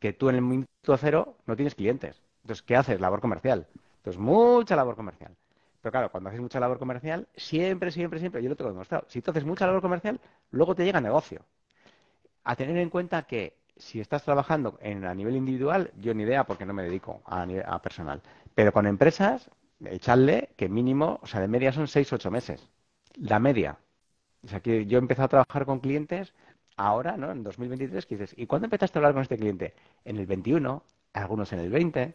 Que tú en el minuto cero no tienes clientes. Entonces, ¿qué haces? Labor comercial. Entonces, mucha labor comercial. Pero claro, cuando haces mucha labor comercial, siempre, siempre, siempre, yo lo tengo demostrado, si tú haces mucha labor comercial, luego te llega negocio. A tener en cuenta que si estás trabajando en, a nivel individual, yo ni idea porque no me dedico a, a personal. Pero con empresas, echarle que mínimo, o sea, de media son 6 ocho meses. La media. O sea, que yo he empezado a trabajar con clientes ahora, ¿no? En 2023, que dices, ¿y cuándo empezaste a hablar con este cliente? En el 21, algunos en el 20,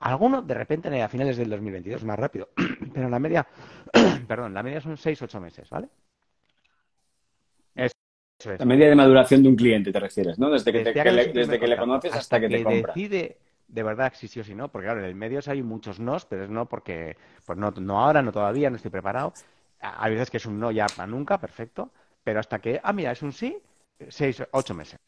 algunos de repente a finales del 2022, más rápido. <clears throat> Pero la media, <clears throat> perdón, la media son 6 ocho meses, ¿vale? Eso La media de maduración de un cliente, te refieres, ¿no? Desde que, le, desde que le conoces hasta, que, te compra. decide de verdad si sí o si no, porque claro, en el medio hay muchos nos, pero es no porque, pues no, no ahora, no todavía, no estoy preparado. Hay veces que es un no ya para nunca, perfecto, pero hasta que, ah, mira, es un sí, seis, ocho meses,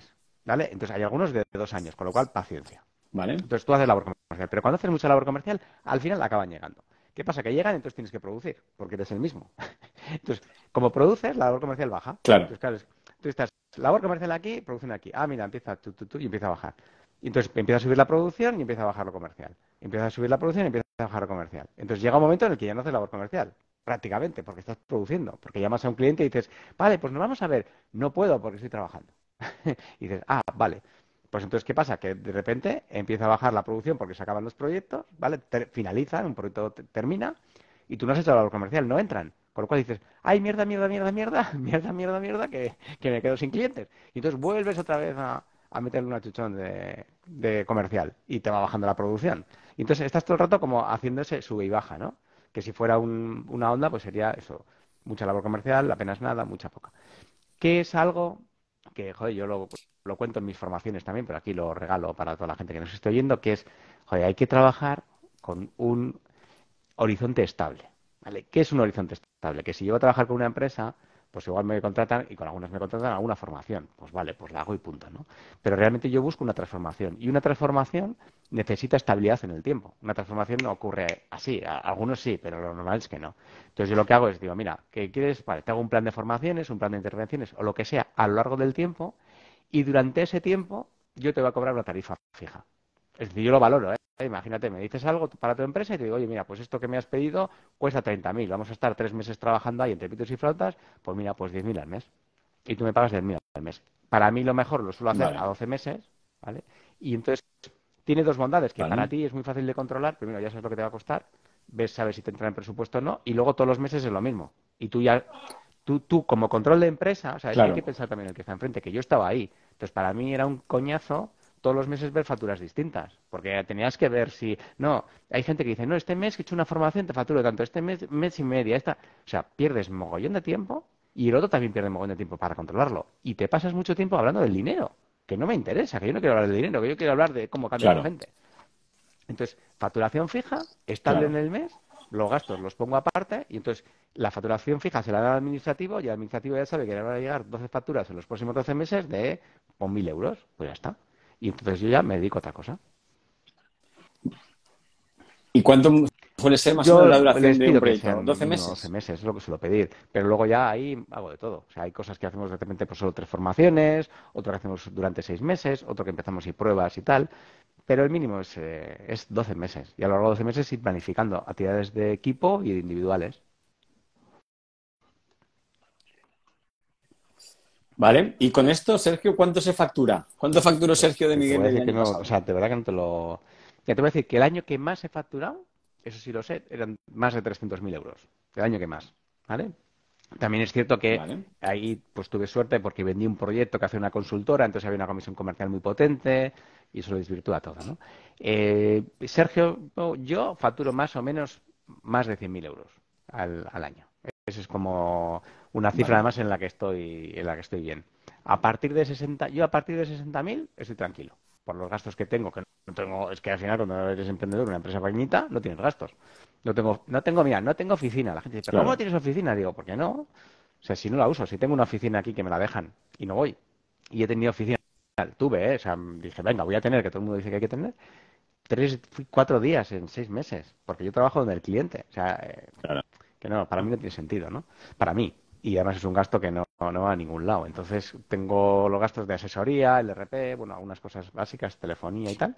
¿vale? Entonces hay algunos de dos años, con lo cual, paciencia. ¿Vale? Entonces tú haces labor comercial, pero cuando haces mucha labor comercial, al final acaban llegando. ¿Qué pasa? Que llegan, entonces tienes que producir, porque eres el mismo. <laughs> entonces, como produces, la labor comercial baja. Claro. Entonces, claro, tú estás labor comercial aquí, producción aquí. Ah, mira, empieza tú, tú, tú, y empieza a bajar. Y entonces empieza a subir la producción y empieza a bajar lo comercial. Empieza a subir la producción y empieza a bajar lo comercial. Entonces llega un momento en el que ya no haces labor comercial, prácticamente, porque estás produciendo. Porque llamas a un cliente y dices, vale, pues nos vamos a ver. No puedo porque estoy trabajando. <laughs> y dices, ah, vale. Pues entonces, ¿qué pasa? Que de repente empieza a bajar la producción porque se acaban los proyectos, ¿vale? finalizan, un proyecto termina y tú no has hecho labor comercial, no entran. Con lo cual dices, ay, mierda, mierda, mierda, mierda, <laughs> mierda, mierda, mierda, que, que me quedo sin clientes. Y entonces vuelves otra vez a, a meterle un achuchón de, comercial y te va bajando la producción. Y entonces estás todo el rato como haciéndose sube y baja, ¿no? Que si fuera una onda, pues sería eso, mucha labor comercial, apenas nada, mucha poca. ¿Qué es algo que, joder, yo lo, lo cuento en mis formaciones también, pero aquí lo regalo para toda la gente que nos esté oyendo, que es, joder, hay que trabajar con un horizonte estable. ¿vale? ¿Qué es un horizonte estable? Que si yo voy a trabajar con una empresa, pues igual me contratan y con algunas me contratan alguna formación. Pues vale, pues la hago y punto, ¿no? Pero realmente yo busco una transformación y una transformación necesita estabilidad en el tiempo. Una transformación no ocurre así, algunos sí, pero lo normal es que no. Entonces yo lo que hago es, digo, mira, ¿qué quieres? Vale, te hago un plan de formaciones, un plan de intervenciones o lo que sea a lo largo del tiempo y durante ese tiempo yo te voy a cobrar una tarifa fija. Es decir, yo lo valoro, ¿eh? Imagínate, me dices algo para tu empresa y te digo, oye, mira, pues esto que me has pedido cuesta 30.000, vamos a estar tres meses trabajando ahí entre pitos y flautas, pues mira, pues 10.000 al mes. Y tú me pagas 10.000 al mes. Para mí lo mejor lo suelo hacer a 12 meses, ¿vale? Y entonces tiene dos bondades, que para ti es muy fácil de controlar, primero ya sabes lo que te va a costar, ves, sabes si te entra en presupuesto o no, y luego todos los meses es lo mismo. Y tú ya, tú, tú como control de empresa, o sea, hay que pensar también el que está enfrente, que yo estaba ahí. Entonces para mí era un coñazo todos los meses ver facturas distintas, porque tenías que ver si, no, hay gente que dice, no, este mes que he hecho una formación te facturo tanto, este mes, mes y media, esta, o sea, pierdes mogollón de tiempo y el otro también pierde mogollón de tiempo para controlarlo. Y te pasas mucho tiempo hablando del dinero, que no me interesa, que yo no quiero hablar del dinero, que yo quiero hablar de cómo cambia la gente. Entonces, facturación fija, estable en el mes, los gastos los pongo aparte y entonces la facturación fija se la da al administrativo y el administrativo ya sabe que le van a llegar 12 facturas en los próximos 12 meses de pues, mil euros, pues ya está. Y entonces yo ya me dedico a otra cosa. ¿Y cuánto suele ser más o menos la duración de un proyecto? ¿12 meses? 12 meses, es lo que suelo pedir. Pero luego ya ahí hago de todo. O sea, hay cosas que hacemos de repente por solo tres formaciones, otro que hacemos durante seis meses, otro que empezamos y pruebas y tal. Pero el mínimo es, eh, es 12 meses. Y a lo largo de 12 meses ir planificando actividades de equipo y individuales. Vale, y con esto, Sergio, ¿cuánto se factura? ¿Cuánto facturó Sergio de Miguel el año O sea, de verdad que no te lo... Ya te voy a decir que el año que más he facturado, eso sí lo sé, eran más de 300.000 euros. El año que más, ¿vale? También es cierto que ahí pues tuve suerte porque vendí un proyecto que hace una consultora, entonces había una comisión comercial muy potente y eso lo desvirtúa todo, ¿no? Eh, Sergio, yo facturo más o menos más de 100.000 euros al, al año. Eso es como una cifra además en la que estoy en la que estoy bien. A partir de 60, yo a partir de 60.000 estoy tranquilo por los gastos que tengo, que no tengo, es que al final cuando eres emprendedor, una empresa pequeñita, no tienes gastos. No tengo, no tengo, mira, no tengo oficina. La gente dice, ¿pero cómo tienes oficina? Digo, ¿por qué no? O sea, si no la uso, si tengo una oficina aquí que me la dejan y no voy. Y he tenido oficina, tuve, ¿eh? o sea, dije, venga, voy a tener, que todo el mundo dice que hay que tener, tres, cuatro días en seis meses, porque yo trabajo donde el cliente. O sea, eh, no, para mí no tiene sentido, ¿no? Para mí y además es un gasto que no, no, va a ningún lado. Entonces tengo los gastos de asesoría, el RP, bueno, algunas cosas básicas, telefonía y tal.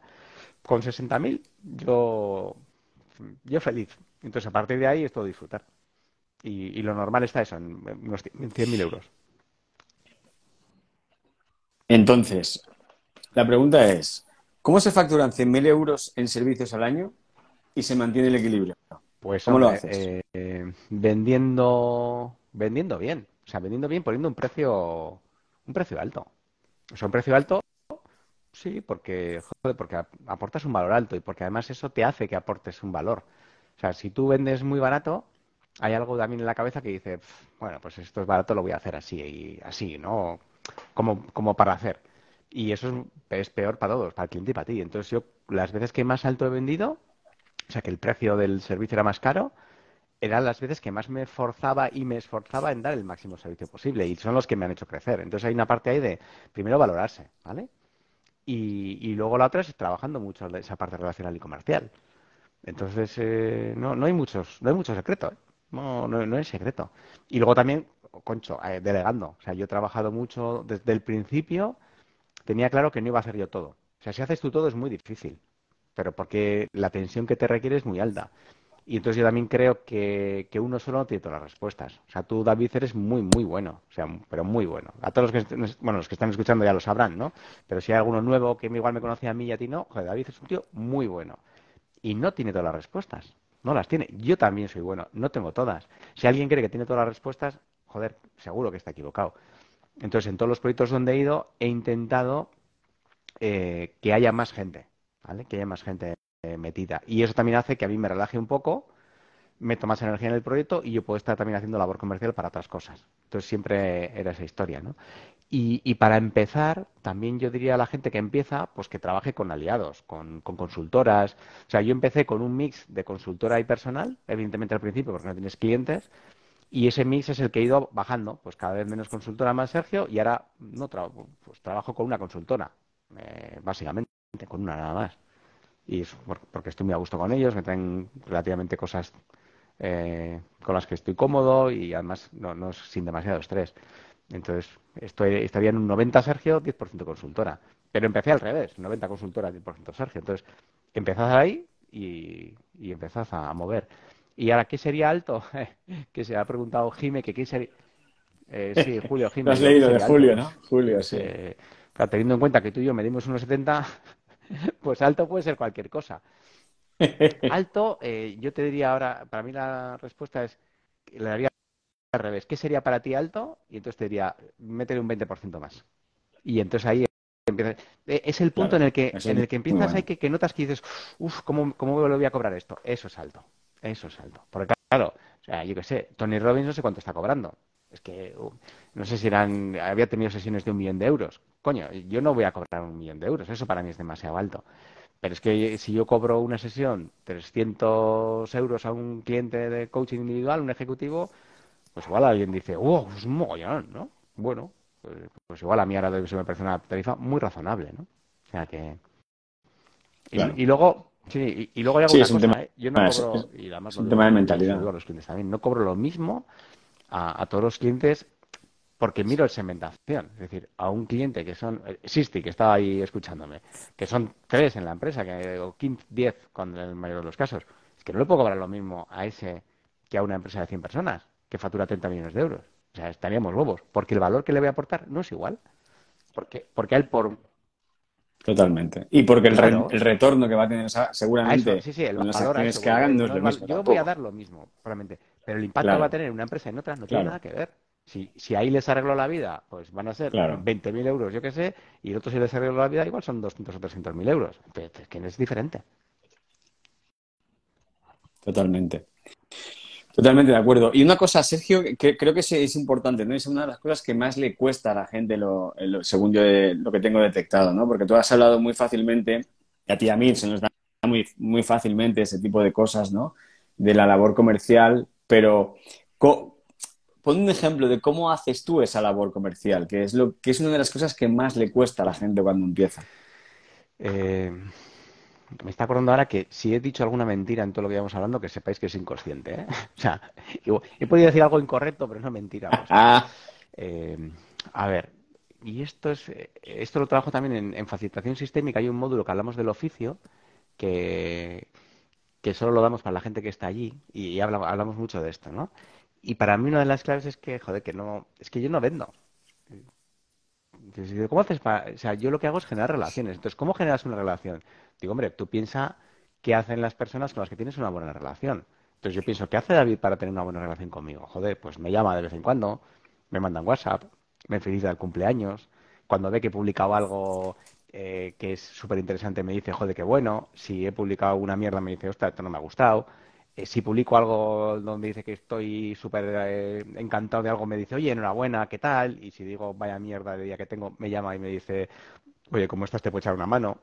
Con 60.000 yo, yo feliz. Entonces a partir de ahí es todo disfrutar. Y, lo normal está eso, en unos 100.000 euros. Entonces, la pregunta es, ¿cómo se facturan 100.000 euros en servicios al año y se mantiene el equilibrio? Pues, ¿Cómo lo haces? Eh, vendiendo vendiendo bien. O sea, vendiendo bien poniendo un precio, un precio alto. O sea, un precio alto, sí, porque, joder, porque aportas un valor alto y porque además eso te hace que aportes un valor. O sea, si tú vendes muy barato, hay algo también en la cabeza que dice, bueno, pues esto es barato, lo voy a hacer así y así, ¿no? como, como para hacer. Y eso es, peor para todos, para el cliente y para ti. Entonces yo las veces que más alto he vendido, o sea que el precio del servicio era más caro, eran las veces que más me forzaba y me esforzaba en dar el máximo servicio posible y son los que me han hecho crecer. Entonces hay una parte ahí de primero valorarse, ¿vale? Y, luego la otra es trabajando mucho esa parte relacional y comercial. Entonces eh, no, no hay muchos, no hay mucho secreto, ¿eh? no, no, no, es secreto. Y luego también, concho, eh, delegando. O sea, yo he trabajado mucho desde el principio, tenía claro que no iba a hacer yo todo. O sea, si haces tú todo es muy difícil, pero porque la tensión que te requiere es muy alta. Y entonces yo también creo que, que, uno solo no tiene todas las respuestas. O sea, tú, David, eres muy, muy bueno. O sea, pero muy bueno. A todos los que, bueno, los que están escuchando ya lo sabrán, ¿no? Pero si hay alguno nuevo que igual me conocía a mí y a ti no, joder, David es un tío muy bueno. Y no tiene todas las respuestas. No las tiene. Yo también soy bueno. No tengo todas. Si alguien cree que tiene todas las respuestas, joder, seguro que está equivocado. Entonces, en todos los proyectos donde he ido, he intentado eh, que haya más gente, ¿vale? Que haya más gente eh, metida. Y eso también hace que a mí me relaje un poco, meto más energía en el proyecto y yo puedo estar también haciendo labor comercial para otras cosas. Entonces siempre era esa historia, ¿no? Y, para empezar, también yo diría a la gente que empieza, pues que trabaje con aliados, con, consultoras. O sea, yo empecé con un mix de consultora y personal, evidentemente al principio porque no tienes clientes, y ese mix es el que he ido bajando, pues cada vez menos consultora más Sergio, y ahora no pues trabajo con una consultora, eh, básicamente, con una nada más y porque estoy muy a gusto con ellos, me traen relativamente cosas eh, con las que estoy cómodo y además no, no sin demasiado estrés. Entonces, estoy, estaría en un 90 Sergio, 10% consultora. Pero empecé al revés, 90 consultora, 10% Sergio. Entonces, empezás ahí y, y empezás a, mover. ¿Y ahora qué sería alto? <laughs> que se ha preguntado Jime que qué sería... Eh, sí, <laughs> Julio, Jime. Lo has leído de Julio, ¿no? Julio, sí. Eh, teniendo en cuenta que tú y yo medimos unos 70, <laughs> pues alto puede ser cualquier cosa. Alto, eh, yo te diría ahora, para mí la respuesta es, le daría al revés. ¿Qué sería para ti alto? Y entonces te diría, métele un 20% más. Y entonces ahí empieza. Eh, es el punto en el que en el que empiezas hay que, que notas que dices, uff, ¿cómo, ¿cómo lo voy a cobrar esto? Eso es alto. Eso es alto. Porque claro, o sea, yo qué sé, Tony Robbins no sé cuánto está cobrando. Es que uh, no sé si eran, había tenido sesiones de un millón de euros. Coño, yo no voy a cobrar un millón de euros, eso para mí es demasiado alto. Pero es que si yo cobro una sesión 300 euros a un cliente de coaching individual, un ejecutivo, pues igual alguien dice, wow, es un mogollón, ¿no? Bueno, pues, pues, igual a mí ahora se me parece una tarifa muy razonable, ¿no? O sea que... Y, luego, sí, y, luego hay alguna cosa, ¿eh? Yo no cobro... y además un tema de mentalidad. los clientes también, no cobro lo mismo a, a todos los clientes porque miro el segmentación. Es decir, a un cliente que son, Sisti, que estaba ahí escuchándome, que son tres en la empresa, que, o 15, 10 con el mayor de los casos, es que no le puedo cobrar lo mismo a ese que a una empresa de 100 personas, que factura 30 millones de euros. O sea, estaríamos bobos, porque el valor que le voy a aportar no es igual. Porque, porque a él por... Totalmente. Y porque el, retorno que va a tener seguramente sí, sí, el las acciones que hagan no es lo mismo. Yo voy a dar lo mismo, probablemente. Pero el impacto que va a tener en una empresa y en otra no tiene nada que ver. Si, si ahí les arreglo la vida, pues van a ser 20.000 euros, yo qué sé, y el otro si les arreglo la vida, igual son 200 o 300.000 euros. Es que es diferente. Totalmente. Totalmente de acuerdo. Y una cosa, Sergio, que creo que es, importante, ¿no? Es una de las cosas que más le cuesta a la gente, lo, según yo lo que tengo detectado, ¿no? Porque tú has hablado muy fácilmente, y a ti y a mí se nos da muy, muy fácilmente ese tipo de cosas, ¿no? De la labor comercial, pero pon un ejemplo de cómo haces tú esa labor comercial, que es, lo, que es una de las cosas que más le cuesta a la gente cuando empieza. Eh, me está acordando ahora que si he dicho alguna mentira en todo lo que íbamos hablando, que sepáis que es inconsciente. ¿eh? <laughs> O sea, he podido decir algo incorrecto, pero no mentira. <laughs> Ah. Eh, a ver, y esto es esto lo trabajo también en, facilitación sistémica. Hay un módulo que hablamos del oficio que, que solo lo damos para la gente que está allí y, hablamos mucho de esto, ¿no? Y para mí una de las claves es que, joder, que no, es que yo no vendo. ¿Cómo haces para...? O sea, yo lo que hago es generar relaciones. Entonces, ¿cómo generas una relación? Digo, hombre, tú piensa qué hacen las personas con las que tienes una buena relación. Entonces yo pienso, ¿qué hace David para tener una buena relación conmigo? Joder, pues me llama de vez en cuando, me mandan WhatsApp, me felicita el cumpleaños, cuando ve que he publicado algo eh, que es súper interesante me dice, joder, qué bueno, si he publicado una mierda me dice, ostras, esto no me ha gustado. Eh, si publico algo donde dice que estoy súper eh, encantado de algo, me dice, oye, enhorabuena, ¿qué tal? Y si digo, vaya mierda de día que tengo, me llama y me dice, oye, ¿cómo estás? Te puedo echar una mano.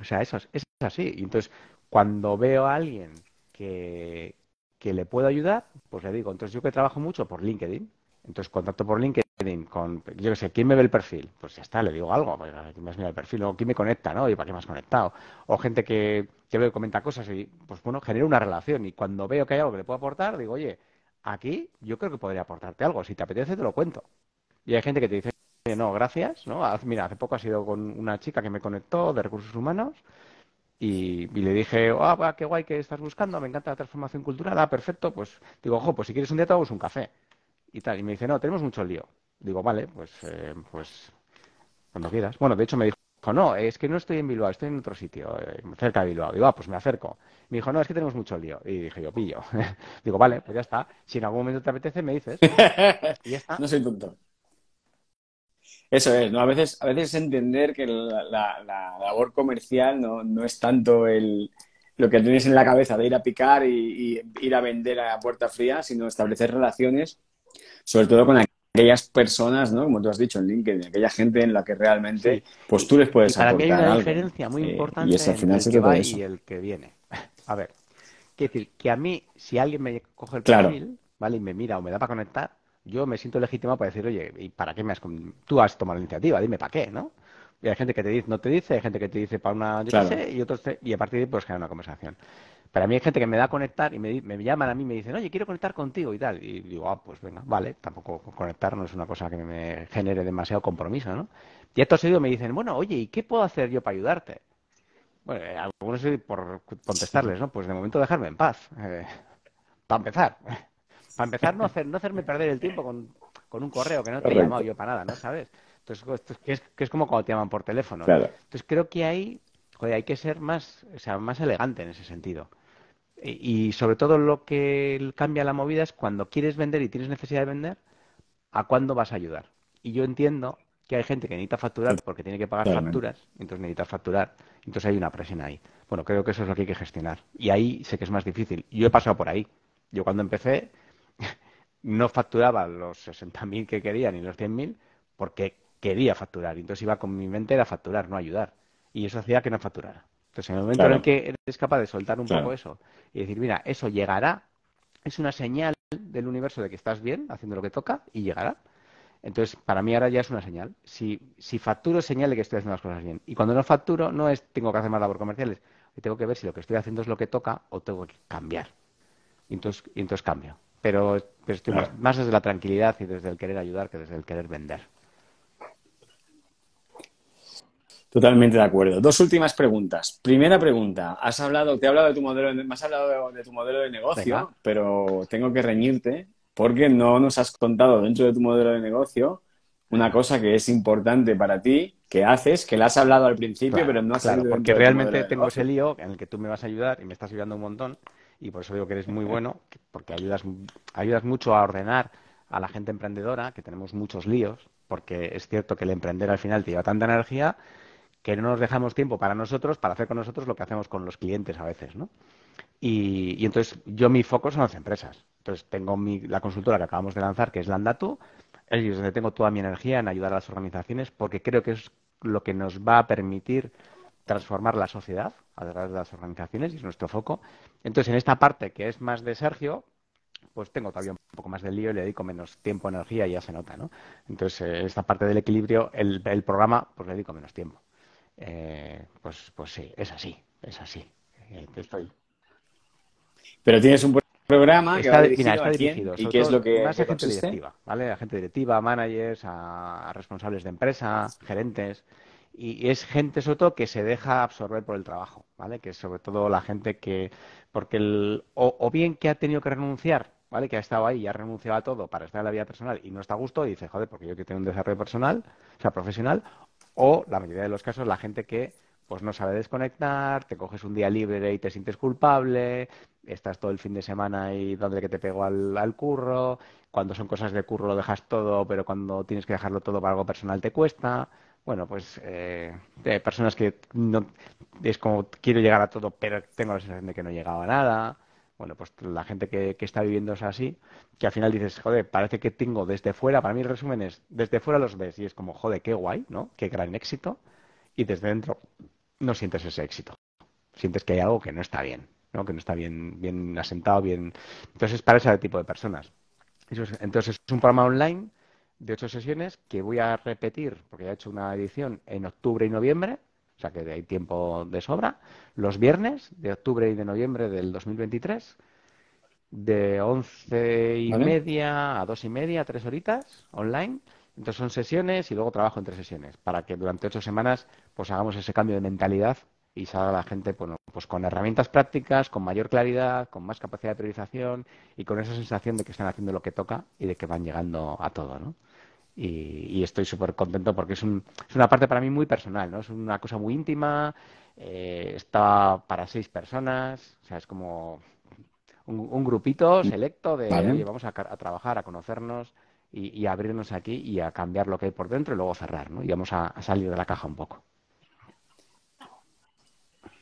O sea, eso es, es así. Y entonces, cuando veo a alguien que, que le puedo ayudar, pues le digo, entonces yo que trabajo mucho por LinkedIn, entonces contacto por LinkedIn con, yo qué sé, ¿quién me ve el perfil? Pues ya está, le digo algo, ¿quién me el perfil? O ¿quién me conecta, no? ¿Y para qué me has conectado? O gente que, que veo que comenta cosas y, pues bueno, genero una relación. Y cuando veo que hay algo que le puedo aportar, digo, oye, aquí yo creo que podría aportarte algo. Si te apetece, te lo cuento. Y hay gente que te dice, no, gracias, ¿no? Mira, hace poco ha sido con una chica que me conectó de recursos humanos y, le dije, ah, qué guay que estás buscando, me encanta la transformación cultural, ah, perfecto, pues digo, ojo, pues si quieres un día te hago un café y tal. Y me dice, no, tenemos mucho lío. Digo, vale, pues, eh, pues cuando quieras. Bueno, de hecho me dijo, no, es que no estoy en Bilbao, estoy en otro sitio, eh, cerca de Bilbao. Digo, ah, pues me acerco. Me dijo, no, es que tenemos mucho lío. Y dije, yo pillo. <laughs> Digo, vale, pues ya está. Si en algún momento te apetece, me dices. <laughs> y ya está. No soy tonto. Eso es, ¿no? A veces, a veces entender que la, labor comercial no, no es tanto el, lo que tienes en la cabeza de ir a picar y, ir a vender a puerta fría, sino establecer relaciones, sobre todo con aquellas personas, ¿no? Como tú has dicho en LinkedIn, aquella gente en la que realmente, pues tú les puedes y para mí hay una diferencia muy importante entre el que va y el que viene. A ver, quiero decir que a mí, si alguien me coge el perfil, ¿vale? Y me mira o me da para conectar, yo me siento legítimo para decir, oye, ¿y para qué me has... Tú has tomado la iniciativa, dime para qué, ¿no? Y hay gente que te dice, no te dice, hay gente que te dice para una, yo sé, y otros y a partir de ahí pues genera una conversación. Para mí hay gente que me da a conectar y me, me, llaman a mí y me dicen, oye, quiero conectar contigo y tal. Y digo, ah, pues venga, vale, tampoco conectar no es una cosa que me genere demasiado compromiso, ¿no? Y estos seguido me dicen, bueno, oye, ¿y qué puedo hacer yo para ayudarte? Bueno, eh, algunos por contestarles, ¿no? Pues de momento dejarme en paz. Eh, para empezar. <laughs> Para empezar, no, hacer, no hacerme perder el tiempo con, con un correo que no te he llamado yo para nada, ¿no? ¿Sabes? Entonces, que es, que es como cuando te llaman por teléfono. Entonces, creo que hay, hay que ser más, o sea, más elegante en ese sentido. Y, sobre todo lo que cambia la movida es cuando quieres vender y tienes necesidad de vender, ¿a cuándo vas a ayudar? Y yo entiendo que hay gente que necesita facturar porque tiene que pagar facturas, entonces necesita facturar, entonces hay una presión ahí. Bueno, creo que eso es lo que hay que gestionar. Y ahí sé que es más difícil. Yo he pasado por ahí. Yo cuando empecé <laughs> no facturaba los 60.000 que quería ni los 100.000 porque quería facturar. Y entonces iba con mi mente a facturar, no ayudar. Y eso hacía que no facturara. Entonces, en el momento en el que eres capaz de soltar un poco eso y decir, mira, eso llegará, es una señal del universo de que estás bien, haciendo lo que toca, y llegará. Entonces, para mí ahora ya es una señal. Si, si facturo es señal de que estoy haciendo las cosas bien. Y cuando no facturo, no es tengo que hacer más labor comerciales. Tengo que ver si lo que estoy haciendo es lo que toca o tengo que cambiar. Y entonces, y entonces cambio. Pero, estoy más desde la tranquilidad y desde el querer ayudar que desde el querer vender. Totalmente de acuerdo. Dos últimas preguntas. Primera pregunta. Has hablado, te he hablado de tu modelo, de, me has hablado de, tu modelo de negocio, pero tengo que reñirte porque no nos has contado dentro de tu modelo de negocio una cosa que es importante para ti, que haces, que la has hablado al principio, pero no has claro, porque realmente tengo ese lío en el que tú me vas a ayudar y me estás ayudando un montón y por eso digo que eres muy bueno, porque ayudas, ayudas mucho a ordenar a la gente emprendedora, que tenemos muchos líos, porque es cierto que el emprender al final te lleva tanta energía que no nos dejamos tiempo para nosotros, para hacer con nosotros lo que hacemos con los clientes a veces, ¿no? Y, entonces yo mi foco son las empresas. Entonces tengo la consultora que acabamos de lanzar, que es Landatu, es donde tengo toda mi energía en ayudar a las organizaciones, porque creo que es lo que nos va a permitir transformar la sociedad a través de las organizaciones y es nuestro foco. Entonces, en esta parte que es más de Sergio, pues tengo todavía un poco más de lío y le dedico menos tiempo, energía y ya se nota, ¿no? Entonces, eh, esta parte del equilibrio, el programa, pues le dedico menos tiempo. Eh, pues, pues sí, es así, es así. Eh, estoy. Pero tienes un programa que está, dirigido, y qué es lo que más a gente directiva, ¿vale? A gente directiva, managers, a, responsables de empresa, gerentes y, es gente sobre todo que se deja absorber por el trabajo, ¿vale? Que es sobre todo la gente que porque el, o, bien que ha tenido que renunciar, ¿vale? Que ha estado ahí y ha renunciado a todo para estar en la vida personal y no está a gusto y dice, joder, porque yo quiero tener un desarrollo personal, o sea, profesional, o la mayoría de los casos la gente que pues no sabe desconectar, te coges un día libre y te sientes culpable, estás todo el fin de semana y donde que te pego al, curro, cuando son cosas de curro lo dejas todo, pero cuando tienes que dejarlo todo para algo personal te cuesta. Bueno, pues eh, personas que no es como quiero llegar a todo, pero tengo la sensación de que no he llegado a nada. Bueno, pues la gente que, que está viviendo es así, que al final dices, joder, parece que tengo desde fuera, para mí el resumen es, desde fuera los ves y es como, joder, qué guay, ¿no? Qué gran éxito. Y desde dentro no sientes ese éxito. Sientes que hay algo que no está bien, ¿no? Que no está bien, bien asentado, bien. Entonces es para ese tipo de personas. entonces es un programa online de ocho sesiones que voy a repetir, porque ya he hecho una edición en octubre y noviembre, o sea que hay tiempo de sobra, los viernes de octubre y de noviembre del 2023, de once y media a dos y media, tres horitas online. Entonces son sesiones y luego trabajo en tres sesiones, para que durante ocho semanas pues hagamos ese cambio de mentalidad y salga la gente bueno, pues con herramientas prácticas, con mayor claridad, con más capacidad de priorización y con esa sensación de que están haciendo lo que toca y de que van llegando a todo, ¿no? Y, estoy súper contento porque es, un, es, una parte para mí muy personal, ¿no? Es una cosa muy íntima, eh, está para seis personas, o sea, es como un, grupito selecto de, oye, vamos a, trabajar, a conocernos y, a abrirnos aquí y a cambiar lo que hay por dentro y luego cerrar, ¿no? Y vamos a, salir de la caja un poco.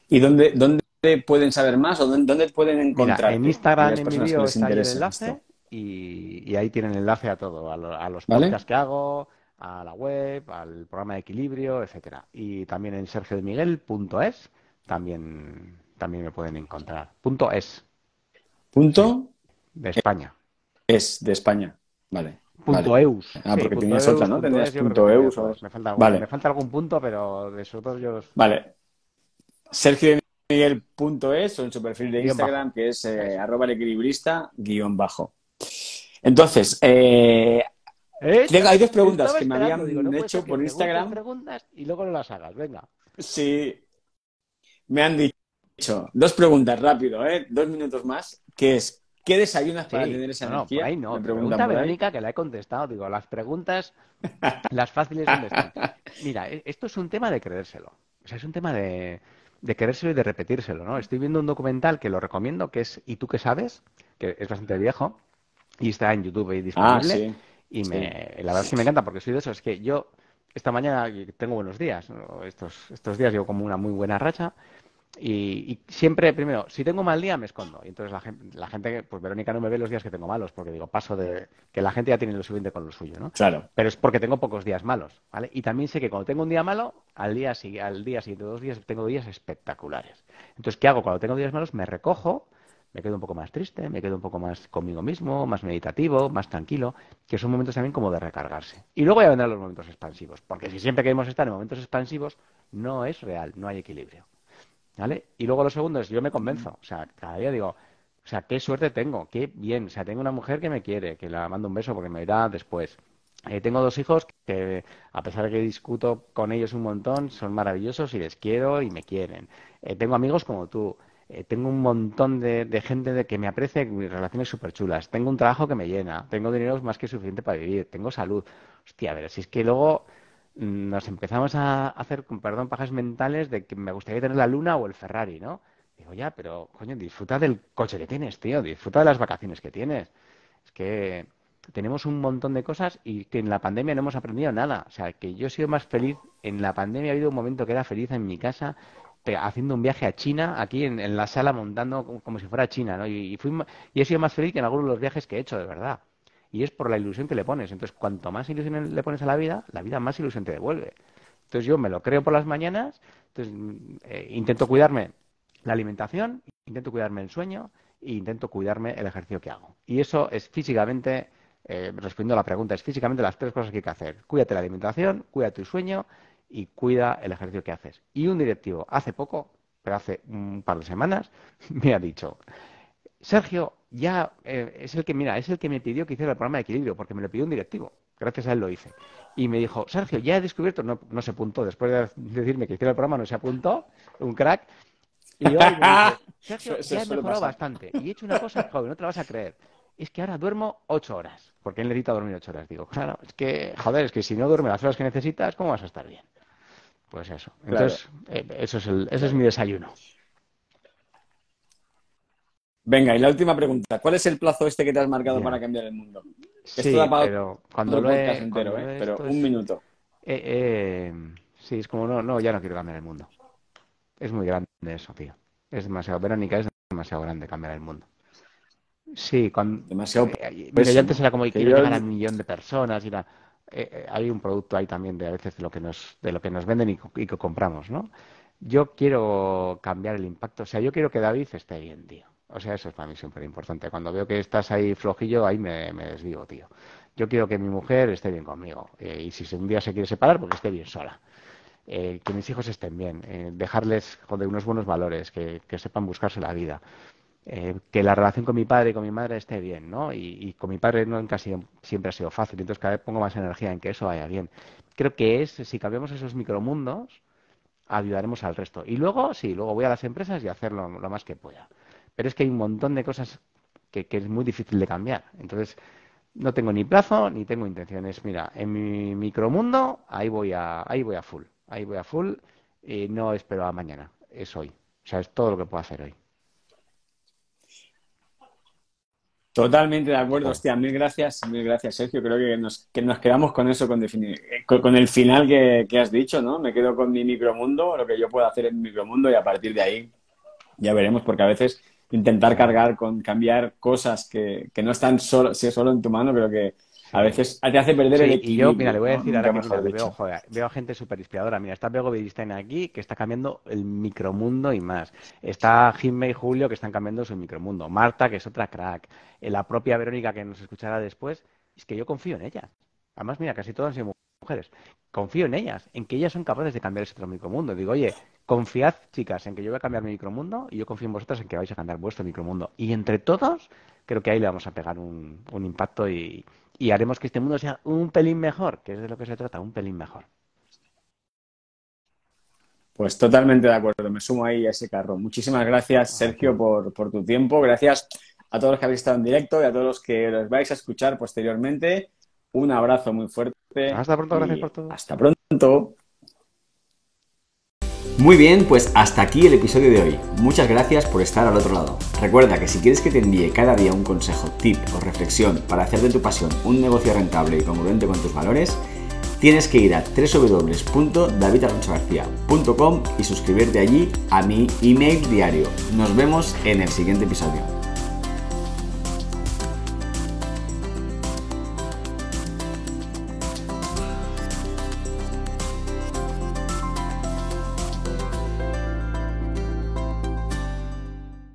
¿Y dónde, dónde pueden saber más o dónde, pueden encontrar? en Instagram, en mi vídeo está el enlace y, ahí tienen enlace a todo, a, los podcasts que hago, a la web, al programa de equilibrio, etcétera. Y también en sergiodemiguel.es también, también me pueden encontrar. Punto es. Punto de España. Es de España. Vale. Punto eus. Ah, porque tenías otra, ¿no? Tendrías punto eus. Me, falta algún, vale. me falta algún punto, pero de esos dos yo Vale. Sergio Miguel.es es o en su perfil de Instagram, que es eh, arroba el equilibrista guion bajo. Entonces, eh, hay dos preguntas que me habían hecho por Instagram. preguntas y luego no las hagas, venga. Sí, me han dicho dos preguntas rápido, ¿eh? dos minutos más, que es, ¿qué desayunas para tener esa energía? No, ahí no. Me pregunta Verónica que la he contestado. Digo, las preguntas, las fáciles, ¿dónde están? <laughs> Mira, e, esto es un tema de creérselo. O sea, es un tema de, de creérselo y de repetírselo, ¿no? Estoy viendo un documental que lo recomiendo, que es ¿Y tú qué sabes? Que es bastante viejo y está en YouTube ahí disponible. Ah, y me, la verdad es que me encanta porque soy de eso. Es que yo esta mañana tengo buenos días. Estos, estos días llevo como una muy buena racha. Y, siempre, primero, si tengo mal día, me escondo. Y entonces la gente, la gente, pues Verónica no me ve los días que tengo malos, porque digo, paso de que la gente ya tiene lo suficiente con lo suyo, ¿no? Claro. Pero es porque tengo pocos días malos, ¿vale? Y también sé que cuando tengo un día malo, al día, al día siguiente, dos días, tengo días espectaculares. Entonces, ¿qué hago? Cuando tengo días malos, me recojo, me quedo un poco más triste, me quedo un poco más conmigo mismo, más meditativo, más tranquilo, que son momentos también como de recargarse. Y luego ya vendrán los momentos expansivos, porque si siempre queremos estar en momentos expansivos, no es real, no hay equilibrio. ¿Vale? Y luego lo segundo es, yo me convenzo, o sea, cada día digo, o sea, qué suerte tengo, qué bien, o sea, tengo una mujer que me quiere, que la mando un beso porque me irá después. Eh, tengo dos hijos que, a pesar de que discuto con ellos un montón, son maravillosos y les quiero y me quieren. Eh, tengo amigos como tú. Eh, tengo un montón de, gente de que me aprecia, mis relaciones súper chulas, tengo un trabajo que me llena, tengo dinero más que suficiente para vivir, tengo salud. Hostia, a ver, si es que luego mm, nos empezamos a hacer, perdón, pajas mentales de que me gustaría tener la luna o el Ferrari, ¿no? Digo, ya, pero, coño, disfruta del coche que tienes, tío, disfruta de las vacaciones que tienes. Es que tenemos un montón de cosas y que en la pandemia no hemos aprendido nada. O sea, que yo he sido más feliz, en la pandemia ha habido un momento que era feliz en mi casa haciendo un viaje a China, aquí en, la sala montando como, si fuera China, ¿no? Y, fui, y he sido más feliz que en algunos de los viajes que he hecho, de verdad. Y es por la ilusión que le pones. Entonces, cuanto más ilusión le pones a la vida, la vida más ilusión te devuelve. Entonces, yo me lo creo por las mañanas, entonces eh, intento cuidarme la alimentación, intento cuidarme el sueño e intento cuidarme el ejercicio que hago. Y eso es físicamente, eh, respondiendo a la pregunta, es físicamente las tres cosas que hay que hacer. Cuídate la alimentación, cuida tu sueño y cuida el ejercicio que haces. Y un directivo hace poco, pero hace un par de semanas, <laughs> me ha dicho, Sergio, ya eh, es el que, mira, es el que me pidió que hiciera el programa de equilibrio, porque me lo pidió un directivo. Gracias a él lo hice. Y me dijo, Sergio, ya he descubierto, no, no se apuntó, después de decirme que hiciera el programa, no se apuntó, un crack. Y hoy me <laughs> Sergio, ya he mejorado bastante. Y he hecho una cosa, <laughs> joven, no te la vas a creer. Es que ahora duermo ocho horas, porque él necesita dormir ocho horas. Digo, claro, es que, joder, es que si no duerme las horas que necesitas, ¿cómo vas a estar bien? Pues eso. Entonces, eh, eso es el, ese es mi desayuno. Venga, y la última pregunta. ¿Cuál es el plazo este que te has marcado para cambiar el mundo? Sí, pero cuando lo he, entero, ¿eh? Pero un minuto. Eh, eh, sí, es como, no, no, ya no quiero cambiar el mundo. Es muy grande eso, tío. Es demasiado, Verónica, es demasiado grande cambiar el mundo. Sí, con, demasiado. Eh, mira, yo antes era como que quiero llegar a un millón de personas y la, eh, eh, hay un producto ahí también de a veces de lo que nos, de lo que nos venden y, que compramos, ¿no? Yo quiero cambiar el impacto, o sea, yo quiero que David esté bien, tío. O sea, eso es para mí súper importante. Cuando veo que estás ahí flojillo, ahí me, me tío. Yo quiero que mi mujer esté bien conmigo. Eh, y si un día se quiere separar, pues que esté bien sola. que mis hijos estén bien. dejarles joder, unos buenos valores, que, que sepan buscarse la vida. Eh, que la relación con mi padre y con mi madre esté bien, ¿no? Y, con mi padre nunca siempre ha sido fácil, entonces cada vez pongo más energía en que eso vaya bien. Creo que es, si cambiamos esos micromundos, ayudaremos al resto. Y luego, sí, luego voy a las empresas y hacerlo lo más que pueda. Pero es que hay un montón de cosas que, es muy difícil de cambiar. Entonces, no tengo ni plazo ni tengo intenciones. Mira, en mi micromundo, ahí voy a, ahí voy a full. Ahí voy a full y no espero a mañana. Es hoy. O sea, es todo lo que puedo hacer hoy. Totalmente de acuerdo, hostia, mil gracias, mil gracias, Sergio. Creo que nos, que nos quedamos con eso, con, definir, con, el final que, has dicho, ¿no? Me quedo con mi micromundo, lo que yo puedo hacer en mi micromundo y a partir de ahí ya veremos, porque a veces intentar cargar con cambiar cosas que, que no están solo, si es solo en tu mano, creo que, a veces te hace perder el equilibrio. Y yo, mira, le voy a decir ahora que veo, joder, veo a gente súper inspiradora. Mira, está Bego Beristain aquí, que está cambiando el micromundo y más. Está Jimmy y Julio, que están cambiando su micromundo. Marta, que es otra crack. Eh, la propia Verónica, que nos escuchará después. Es que yo confío en ella. Además, mira, casi todas han sido mujeres. Confío en ellas, en que ellas son capaces de cambiar ese otro micromundo. Digo, oye, confiad, chicas, en que yo voy a cambiar mi micromundo y yo confío en vosotras en que vais a cambiar vuestro micromundo. Y entre todos, creo que ahí le vamos a pegar un impacto y, y haremos que este mundo sea un pelín mejor, que es de lo que se trata, un pelín mejor. Pues totalmente de acuerdo, me sumo ahí a ese carro. Muchísimas gracias, Sergio, por, tu tiempo. Gracias a todos los que habéis estado en directo y a todos los que los vais a escuchar posteriormente. Un abrazo muy fuerte. Hasta pronto, gracias por todo. Hasta pronto. Muy bien, pues hasta aquí el episodio de hoy. Muchas gracias por estar al otro lado. Recuerda que si quieres que te envíe cada día un consejo, tip o reflexión para hacer de tu pasión un negocio rentable y congruente con tus valores, tienes que ir a www.davidalonsogarcía.com y suscribirte allí a mi email diario. Nos vemos en el siguiente episodio.